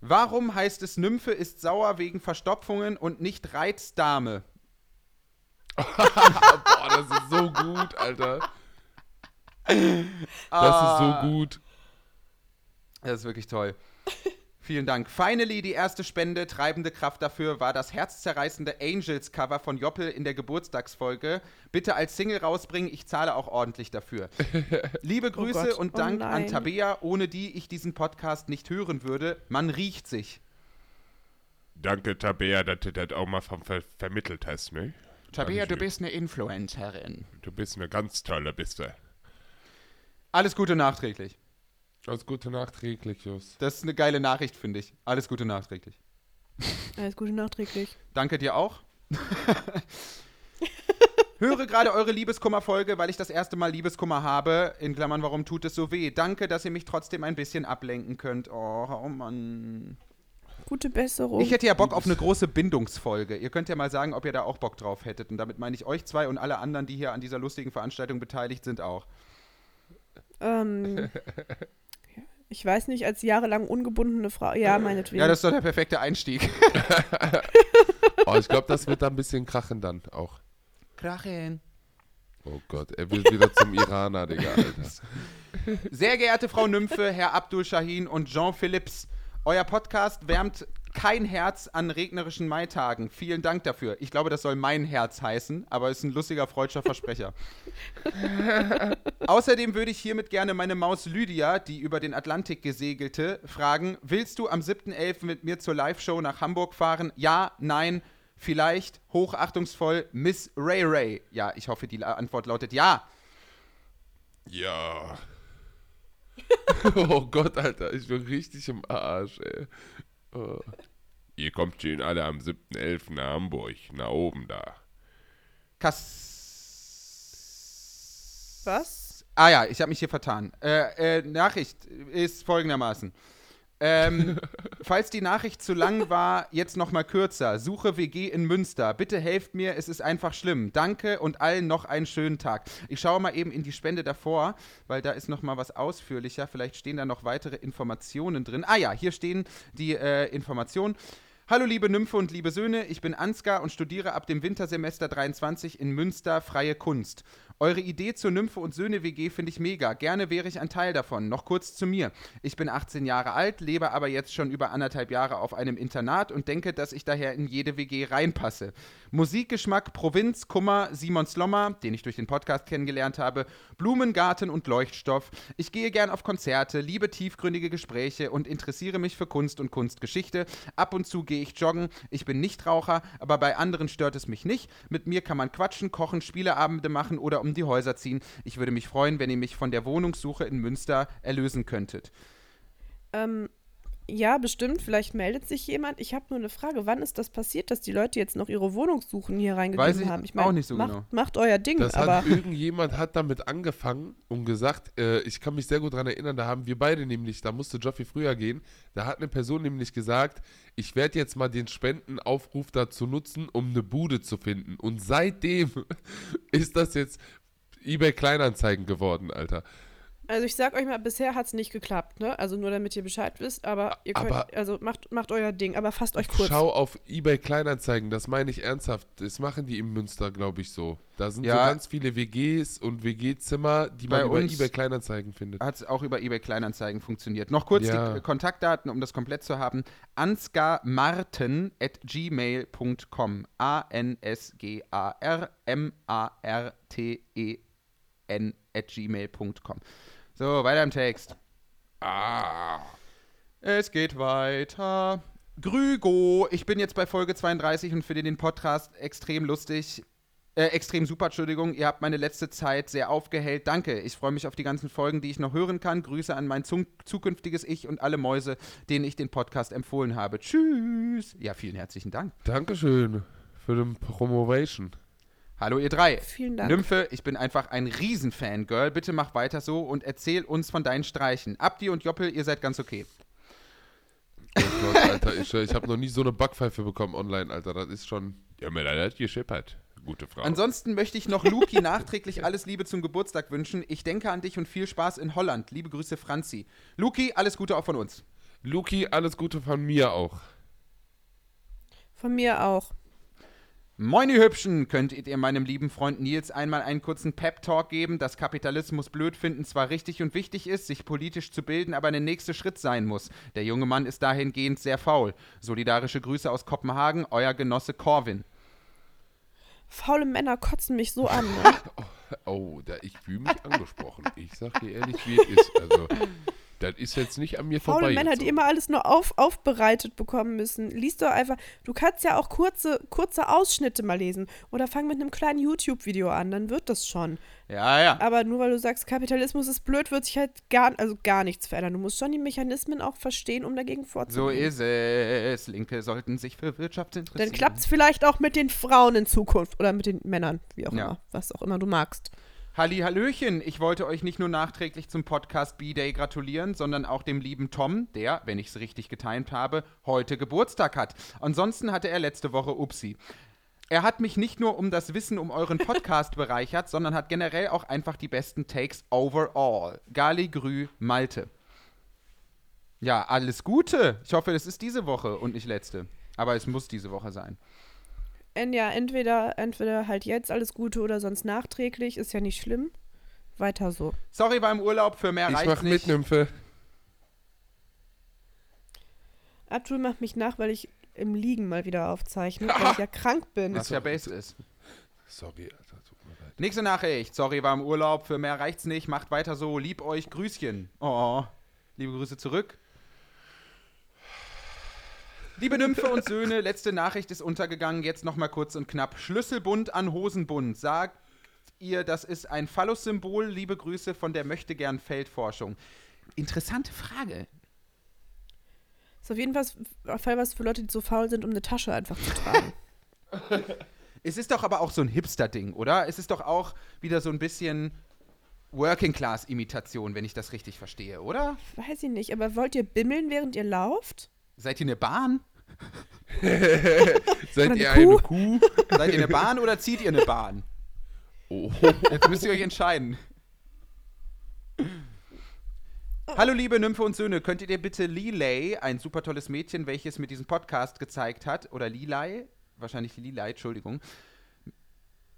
Warum heißt es Nymphe ist sauer wegen Verstopfungen und nicht Reizdame? Boah, das ist so gut, Alter. Das ist so gut. Das ist wirklich toll. Vielen Dank. Finally, die erste Spende, treibende Kraft dafür war das herzzerreißende Angels-Cover von Joppel in der Geburtstagsfolge. Bitte als Single rausbringen, ich zahle auch ordentlich dafür. Liebe Grüße Gott, und oh Dank an nein. Tabea, ohne die ich diesen Podcast nicht hören würde. Man riecht sich. Danke, Tabea, dass du das auch mal ver ver vermittelt hast, ne? Tabea, du Dankeschön. bist eine Influencerin. Du bist eine ganz tolle, bist du. Alles Gute nachträglich. Alles Gute nachträglich, Jus. Das ist eine geile Nachricht, finde ich. Alles Gute nachträglich. Alles Gute nachträglich. Danke dir auch. Höre gerade eure Liebeskummer-Folge, weil ich das erste Mal Liebeskummer habe. In Klammern, warum tut es so weh? Danke, dass ihr mich trotzdem ein bisschen ablenken könnt. Oh, oh Mann. Gute Besserung. Ich hätte ja Bock auf eine große Bindungsfolge. Ihr könnt ja mal sagen, ob ihr da auch Bock drauf hättet. Und damit meine ich euch zwei und alle anderen, die hier an dieser lustigen Veranstaltung beteiligt sind, auch. Ähm, ich weiß nicht, als jahrelang ungebundene Frau. Ja, meinetwegen. Ja, das ist doch der perfekte Einstieg. Oh, ich glaube, das wird da ein bisschen krachen dann auch. Krachen. Oh Gott, er wird wieder zum Iraner, Digga, Alter. Sehr geehrte Frau Nymphe, Herr Abdul Shahin und Jean Philipps, euer Podcast wärmt kein Herz an regnerischen Maitagen. Vielen Dank dafür. Ich glaube, das soll mein Herz heißen, aber ist ein lustiger freudscher Versprecher. Außerdem würde ich hiermit gerne meine Maus Lydia, die über den Atlantik gesegelte, fragen: Willst du am 7.11. mit mir zur Live-Show nach Hamburg fahren? Ja, nein, vielleicht, hochachtungsvoll, Miss Ray Ray. Ja, ich hoffe, die Antwort lautet ja. Ja. Oh Gott, Alter, ich bin richtig im Arsch, ey. Oh. Ihr kommt schön alle am 7.11. nach Hamburg, nach oben da. Kass. Was? Ah ja, ich habe mich hier vertan. Äh, äh, Nachricht ist folgendermaßen. Ähm, falls die Nachricht zu lang war, jetzt noch mal kürzer. Suche WG in Münster. Bitte helft mir, es ist einfach schlimm. Danke und allen noch einen schönen Tag. Ich schaue mal eben in die Spende davor, weil da ist noch mal was ausführlicher. Vielleicht stehen da noch weitere Informationen drin. Ah ja, hier stehen die äh, Informationen. Hallo liebe Nymphe und liebe Söhne, ich bin Ansgar und studiere ab dem Wintersemester 23 in Münster freie Kunst. Eure Idee zur Nymphe und Söhne WG finde ich mega. Gerne wäre ich ein Teil davon. Noch kurz zu mir. Ich bin 18 Jahre alt, lebe aber jetzt schon über anderthalb Jahre auf einem Internat und denke, dass ich daher in jede WG reinpasse. Musikgeschmack, Provinz, Kummer, Simon Slommer, den ich durch den Podcast kennengelernt habe, Blumengarten und Leuchtstoff. Ich gehe gern auf Konzerte, liebe tiefgründige Gespräche und interessiere mich für Kunst und Kunstgeschichte. Ab und zu gehe ich joggen. Ich bin Nichtraucher, aber bei anderen stört es mich nicht. Mit mir kann man quatschen, kochen, Spieleabende machen oder um die Häuser ziehen. Ich würde mich freuen, wenn ihr mich von der Wohnungssuche in Münster erlösen könntet. Ähm, ja, bestimmt. Vielleicht meldet sich jemand. Ich habe nur eine Frage. Wann ist das passiert, dass die Leute jetzt noch ihre Wohnungssuchen hier reingegeben Weiß ich haben? auch nicht so macht, genau. Macht euer Ding, Das aber hat irgendjemand hat damit angefangen und gesagt, äh, ich kann mich sehr gut daran erinnern, da haben wir beide nämlich, da musste Joffi früher gehen, da hat eine Person nämlich gesagt, ich werde jetzt mal den Spendenaufruf dazu nutzen, um eine Bude zu finden. Und seitdem ist das jetzt eBay Kleinanzeigen geworden, Alter. Also ich sag euch mal, bisher hat es nicht geklappt, ne? Also nur damit ihr Bescheid wisst, aber ihr könnt, Aber- also macht, macht euer Ding, aber fasst euch kurz. Schau auf eBay Kleinanzeigen, das meine ich ernsthaft. Das machen die im Münster, glaube ich, so. Da sind so Ja. ganz viele WGs und WG-Zimmer, die Bei man über eBay Kleinanzeigen findet. Hat es auch über eBay Kleinanzeigen funktioniert. Noch kurz Ja. die Kontaktdaten, um das komplett zu haben. ansgarmarten at gmail.com. A-N-S-G-A-R-M-A-R-T-E-N at gmail.com. So, weiter im Text. Ah. Es geht weiter. Grügo, ich bin jetzt bei Folge 32 und finde den Podcast extrem lustig. Äh, extrem super, Entschuldigung. Ihr habt meine letzte Zeit sehr aufgehellt. Danke. Ich freue mich auf die ganzen Folgen, die ich noch hören kann. Grüße an mein zun- zukünftiges Ich und alle Mäuse, denen ich den Podcast empfohlen habe. Tschüss. Ja, vielen herzlichen Dank. Dankeschön für den Promovation. Hallo, ihr drei. Vielen Dank. Nymphe, ich bin einfach ein Riesenfan, Bitte mach weiter so und erzähl uns von deinen Streichen. Abdi und Joppel, ihr seid ganz okay. Oh Gott, Alter, ich, ich habe noch nie so eine Backpfeife bekommen online, Alter. Das ist schon. Ja, mir leid, hat geschippert. Gute Frau. Ansonsten möchte ich noch Luki nachträglich alles Liebe zum Geburtstag wünschen. Ich denke an dich und viel Spaß in Holland. Liebe Grüße, Franzi. Luki, alles Gute auch von uns. Luki, alles Gute von mir auch. Von mir auch. Moin, ihr Hübschen. Könntet ihr meinem lieben Freund Nils einmal einen kurzen Pep-Talk geben, dass Kapitalismus blöd finden zwar richtig und wichtig ist, sich politisch zu bilden, aber der nächste Schritt sein muss. Der junge Mann ist dahingehend sehr faul. Solidarische Grüße aus Kopenhagen, euer Genosse Corwin. Faule Männer kotzen mich so an. Ne? Oh, da, ich fühle mich angesprochen. Ich sag dir ehrlich, wie es ist. Also, das ist jetzt nicht an mir Faule vorbei. Männer, die immer alles nur auf, aufbereitet bekommen müssen. Lies doch einfach. Du kannst ja auch kurze, kurze Ausschnitte mal lesen. Oder fang mit einem kleinen YouTube-Video an, dann wird das schon. Ja, ja. Aber nur weil du sagst, Kapitalismus ist blöd, wird sich halt gar, also gar nichts verändern. Du musst schon die Mechanismen auch verstehen, um dagegen So vorzugehen. ist es. Linke sollten sich für Wirtschaft interessieren. Dann klappt es vielleicht auch mit den Frauen in Zukunft oder mit den Männern, wie auch Ja. immer, was auch immer du magst. Halli, Hallöchen. Ich wollte euch nicht nur nachträglich zum Podcast B-Day gratulieren, sondern auch dem lieben Tom, der, wenn ich es richtig getimt habe, heute Geburtstag hat. Ansonsten hatte er letzte Woche Upsi. Er hat mich nicht nur um das Wissen um euren Podcast bereichert, sondern hat generell auch einfach die besten Takes overall. Gali Grü Malte. Ja, alles Gute. Ich hoffe, es ist diese Woche und nicht letzte. Aber es muss diese Woche sein. En ja, entweder, entweder halt jetzt alles Gute oder sonst nachträglich, ist ja nicht schlimm. Weiter so. Sorry, war im Urlaub, für mehr Ich reicht mach nicht. mit, Nymphe. Abdul macht mich nach, weil ich im Liegen mal wieder aufzeichne, weil ich ja krank bin. Was ja base ist. Sorry, Alter, tut mir leid. Nächste Nachricht. Sorry, war im Urlaub. Für mehr reicht's nicht. Macht weiter so. Lieb euch. Grüßchen. Oh. Liebe Grüße zurück. Liebe Nymphe und Söhne, letzte Nachricht ist untergegangen. Jetzt nochmal kurz und knapp. Schlüsselbund an Hosenbund. Sagt ihr, das ist ein Phallus-Symbol? Liebe Grüße von der Möchtegern Feldforschung. Interessante Frage. Ist auf jeden Fall Fall was für Leute, die so faul sind, um eine Tasche einfach zu tragen. Es ist doch aber auch so ein Hipster-Ding, oder? Es ist doch auch wieder so ein bisschen Working-Class-Imitation, wenn ich das richtig verstehe, oder? Weiß ich nicht, aber wollt ihr bimmeln, während ihr lauft? Seid ihr eine Bahn? Seid eine ihr Kuh? eine Kuh? Seid ihr eine Bahn oder zieht ihr eine Bahn? Oh. Jetzt müsst ihr euch entscheiden. Hallo liebe Nymphe und Söhne, könntet ihr bitte Lilay, ein super tolles Mädchen, welches mit diesem Podcast gezeigt hat, oder Lilay, wahrscheinlich Lilay, Entschuldigung,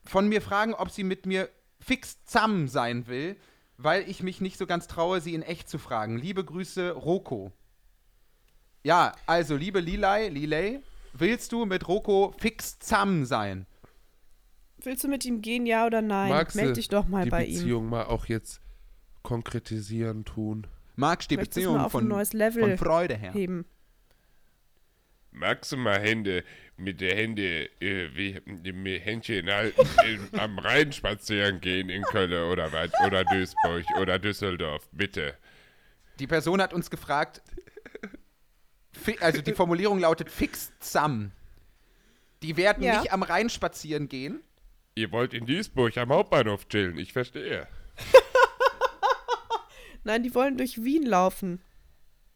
von mir fragen, ob sie mit mir fix zusammen sein will, weil ich mich nicht so ganz traue, sie in echt zu fragen. Liebe Grüße, Roko. Ja, also liebe Lilay, Lilay, willst du mit Roko fix zusammen sein? Willst du mit ihm gehen, ja oder nein? Magst Meld du dich doch mal die bei ihm. Beziehung mal auch jetzt konkretisieren tun. Magst die Möchtest Beziehung auf ein von, neues Level von Freude her? heben. Magst du mal Hände mit der Hände, äh, wie, mit Händchen halten, in, am Rhein spazieren gehen in Köln oder was? Oder Duisburg oder Düsseldorf, bitte. Die Person hat uns gefragt, also die Formulierung lautet fix zusammen. Die werden Ja. nicht am Rhein spazieren gehen. Ihr wollt in Duisburg am Hauptbahnhof chillen, ich verstehe. Nein, die wollen durch Wien laufen.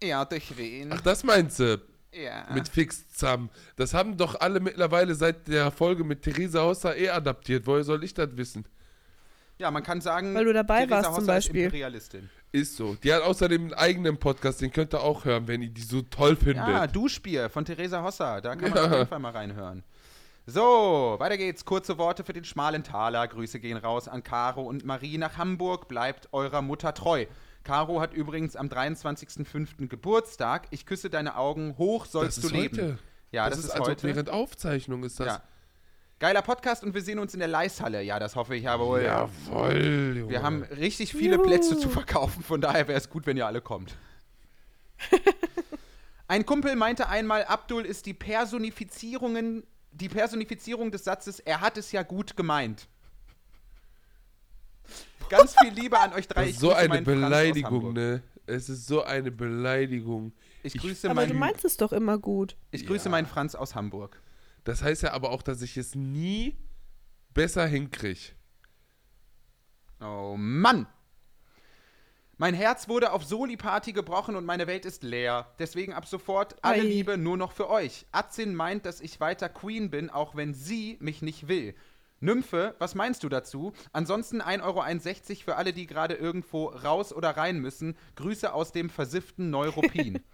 Ja, durch wen? Ach, das meinst du? ja. Mit Fix zusammen. Das haben doch alle mittlerweile seit der Folge mit Theresa Hosser eh adaptiert. Woher soll ich das wissen? Ja, man kann sagen, Weil du dabei Theresa warst zum Hosser ist Beispiel. Imperialistin. Ist so. Die hat außerdem einen eigenen Podcast, den könnt ihr auch hören, wenn ihr die so toll findet. Ja, Duschbier von Theresa Hossa. Da kann man Ja. auf jeden Fall mal reinhören. So, weiter geht's. Kurze Worte für den schmalen Taler. Grüße gehen raus an Caro und Marie nach Hamburg. Bleibt eurer Mutter treu. Caro hat übrigens am 23.05. Geburtstag. Ich küsse deine Augen. Hoch sollst das ist du leben. heute. Ja, das, ist, also heute. während Aufzeichnung ist das. Ja. Geiler Podcast und wir sehen uns in der Leishalle. Ja, das hoffe ich ja wohl. Jawoll, Junge. Wir haben richtig viele Plätze zu verkaufen, von daher wäre es gut, wenn ihr alle kommt. Ein Kumpel meinte einmal, Abdul ist die Personifizierungen, die Personifizierung des Satzes, er hat es ja gut gemeint. Ganz viel Liebe an euch drei. das Ich ist so eine Beleidigung, ne? Es ist so eine Beleidigung. Ich grüße, Aber du meinen, meinst es doch immer gut. ich grüße meinen Franz aus Hamburg. Das heißt ja aber auch, dass ich es nie besser hinkriege. Oh Mann! Mein Herz wurde auf Soli-Party gebrochen und meine Welt ist leer. Deswegen ab sofort alle Ei. Liebe nur noch für euch. Atzin meint, dass ich weiter Queen bin, auch wenn sie mich nicht will. Nymphe, was meinst du dazu? Ansonsten 1,61 Euro für alle, die gerade irgendwo raus oder rein müssen. Grüße aus dem versifften Neuruppin.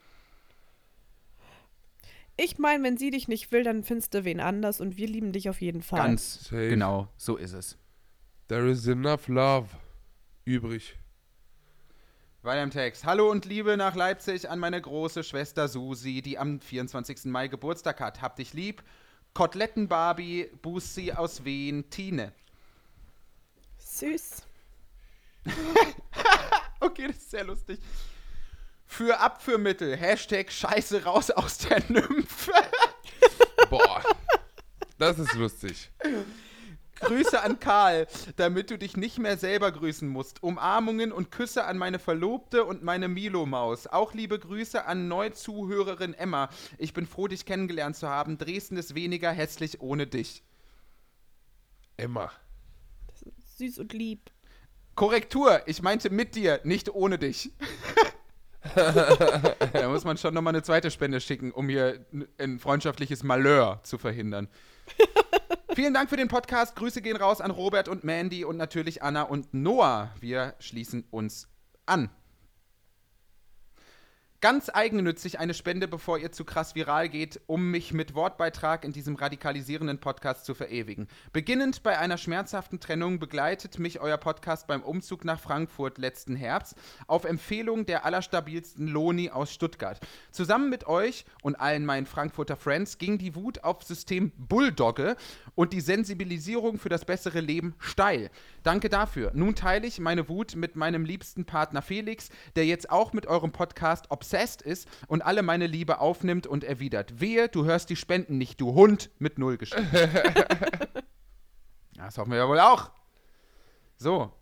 Ich meine, wenn sie dich nicht will, dann findest du wen anders und wir lieben dich auf jeden Fall. Ganz Safe. genau, so ist es. There is enough love übrig. Weiter im Text. Hallo und Liebe nach Leipzig an meine große Schwester Susi, die am 24. Mai Geburtstag hat. Hab dich lieb. Koteletten-Barbie, Bussi aus Wien, Tine. Süß. Okay, das ist sehr lustig. Für Abführmittel, Hashtag Scheiße raus aus der Nymphe. Boah. Das ist lustig. Grüße an Karl, damit du dich nicht mehr selber grüßen musst. Umarmungen und Küsse an meine Verlobte und meine Milo-Maus. Auch liebe Grüße an Neuzuhörerin Emma. Ich bin froh, dich kennengelernt zu haben. Dresden ist weniger hässlich ohne dich. Emma. Süß und lieb. Korrektur, ich meinte mit dir, nicht ohne dich. da muss man schon nochmal eine zweite Spende schicken, um hier ein freundschaftliches Malheur zu verhindern. Vielen Dank für den Podcast. Grüße gehen raus an Robert und Mandy und natürlich Anna und Noah. Wir schließen uns an. Ganz eigennützig eine Spende, bevor ihr zu krass viral geht, um mich mit Wortbeitrag in diesem radikalisierenden Podcast zu verewigen. Beginnend bei einer schmerzhaften Trennung begleitet mich euer Podcast beim Umzug nach Frankfurt letzten Herbst auf Empfehlung der allerstabilsten Loni aus Stuttgart. Zusammen mit euch und allen meinen Frankfurter Friends ging die Wut auf System Bulldogge und die Sensibilisierung für das bessere Leben steil. Danke dafür. Nun teile ich meine Wut mit meinem liebsten Partner Felix, der jetzt auch mit eurem Podcast obsessed ist und alle meine Liebe aufnimmt und erwidert. Wehe, du hörst die Spenden nicht, du Hund, mit Null geschrieben. Ja, das hoffen wir ja wohl auch. So.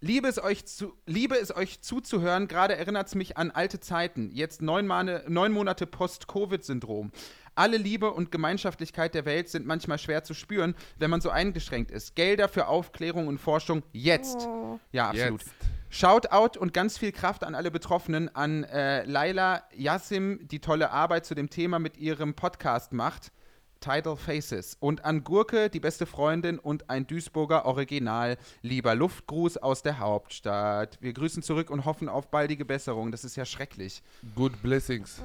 Liebe es euch, zu, liebe es euch zuzuhören, gerade erinnert es mich an alte Zeiten. Jetzt neun, Mane, neun Monate Post-Covid-Syndrom. Alle Liebe und Gemeinschaftlichkeit der Welt sind manchmal schwer zu spüren, wenn man so eingeschränkt ist. Gelder für Aufklärung und Forschung jetzt. Oh. Ja, absolut. Jetzt. Shoutout und ganz viel Kraft an alle Betroffenen, an äh, Laila Yassim, die tolle Arbeit zu dem Thema mit ihrem Podcast macht. Tidal Faces. Und an Gurke, die beste Freundin und ein Duisburger Original. Lieber Luftgruß aus der Hauptstadt. Wir grüßen zurück und hoffen auf baldige Besserung. Das ist ja schrecklich. Good blessings.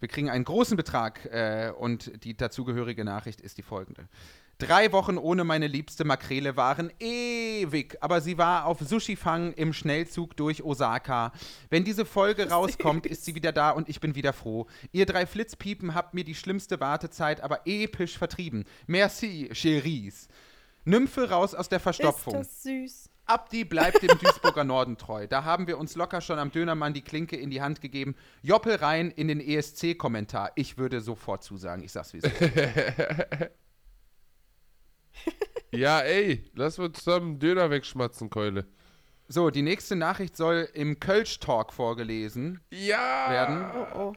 Wir kriegen einen großen Betrag äh, und die dazugehörige Nachricht ist die folgende. Drei Wochen ohne meine liebste Makrele waren ewig, aber sie war auf Sushi-Fang im Schnellzug durch Osaka. Wenn diese Folge rauskommt, ist sie wieder da und ich bin wieder froh. Ihr drei Flitzpiepen habt mir die schlimmste Wartezeit aber episch vertrieben. Merci, Cheries. Nymphe raus aus der Ist Verstopfung. das süß. Abdi bleibt dem Duisburger Norden treu. Da haben wir uns locker schon am Dönermann die Klinke in die Hand gegeben. Joppel rein in den ESC-Kommentar. Ich würde sofort zusagen. Ich sag's wie es ist. Ja, ey, lass uns zusammen Döner wegschmatzen, Keule. So, die nächste Nachricht soll im Kölsch-Talk vorgelesen Ja! werden. Oh, oh.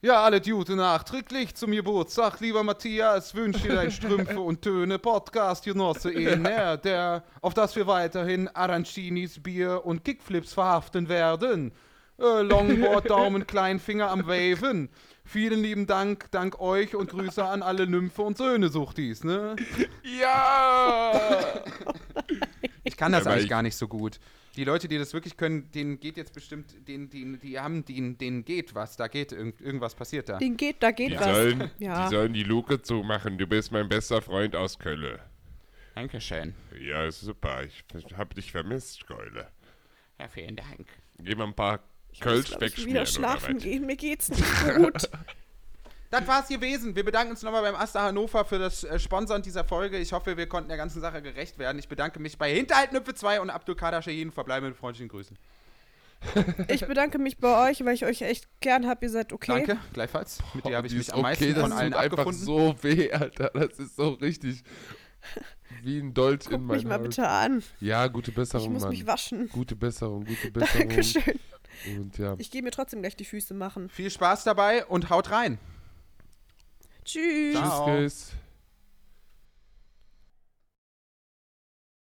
Ja, alle Gute nachträglich zum Geburtstag, lieber Matthias, wünsche dir ein Strümpfe und Töne Podcast Genosse Ener, der, auf das wir weiterhin Arancinis, Bier und Kickflips verhaften werden. Äh, Longboard, Daumen, Kleinfinger am Waven. Vielen lieben Dank, dank euch und Grüße an alle Nymphe und Söhne Suchtis, ne? Ja! kann das Aber eigentlich ich- gar nicht so gut. Die Leute, die das wirklich können, denen geht jetzt bestimmt, denen, denen, die haben, denen, denen geht was, da geht irgend, irgendwas passiert da. Den geht, da geht Die was. sollen, Ja. die sollen die Luke zumachen. Du bist mein bester Freund aus Kölle. Dankeschön. Ja, ist super. Ich hab dich vermisst, Keule. Ja, vielen Dank. Geh mal ein paar Ich Kölsch glaub, ich wieder schlafen gehen. Mir geht's nicht gut. Das war's gewesen. Wir bedanken uns nochmal beim Asta Hannover für das äh, Sponsern dieser Folge. Ich hoffe, wir konnten der ganzen Sache gerecht werden. Ich bedanke mich bei Hinterhaltnüpfe 2 und Abdul Kader Shahin. Verbleibe mit freundlichen Grüßen. Ich bedanke mich bei euch, weil ich euch echt gern habe. Ihr seid okay. Danke, gleichfalls. Mit dir habe ich mich am meisten okay, von das allen tut einfach abgefunden. so weh, Alter. Das ist so richtig wie ein Dolch Guck in mein mich mal Hals. bitte an. Ja, gute Ich Besserung, muss Mann. mich waschen. Gute Besserung, gute Besserung. Dankeschön. Und ja. Ich gehe mir trotzdem gleich die Füße machen. Viel Spaß dabei und haut rein. Tschüss. Ciao. Tschüss.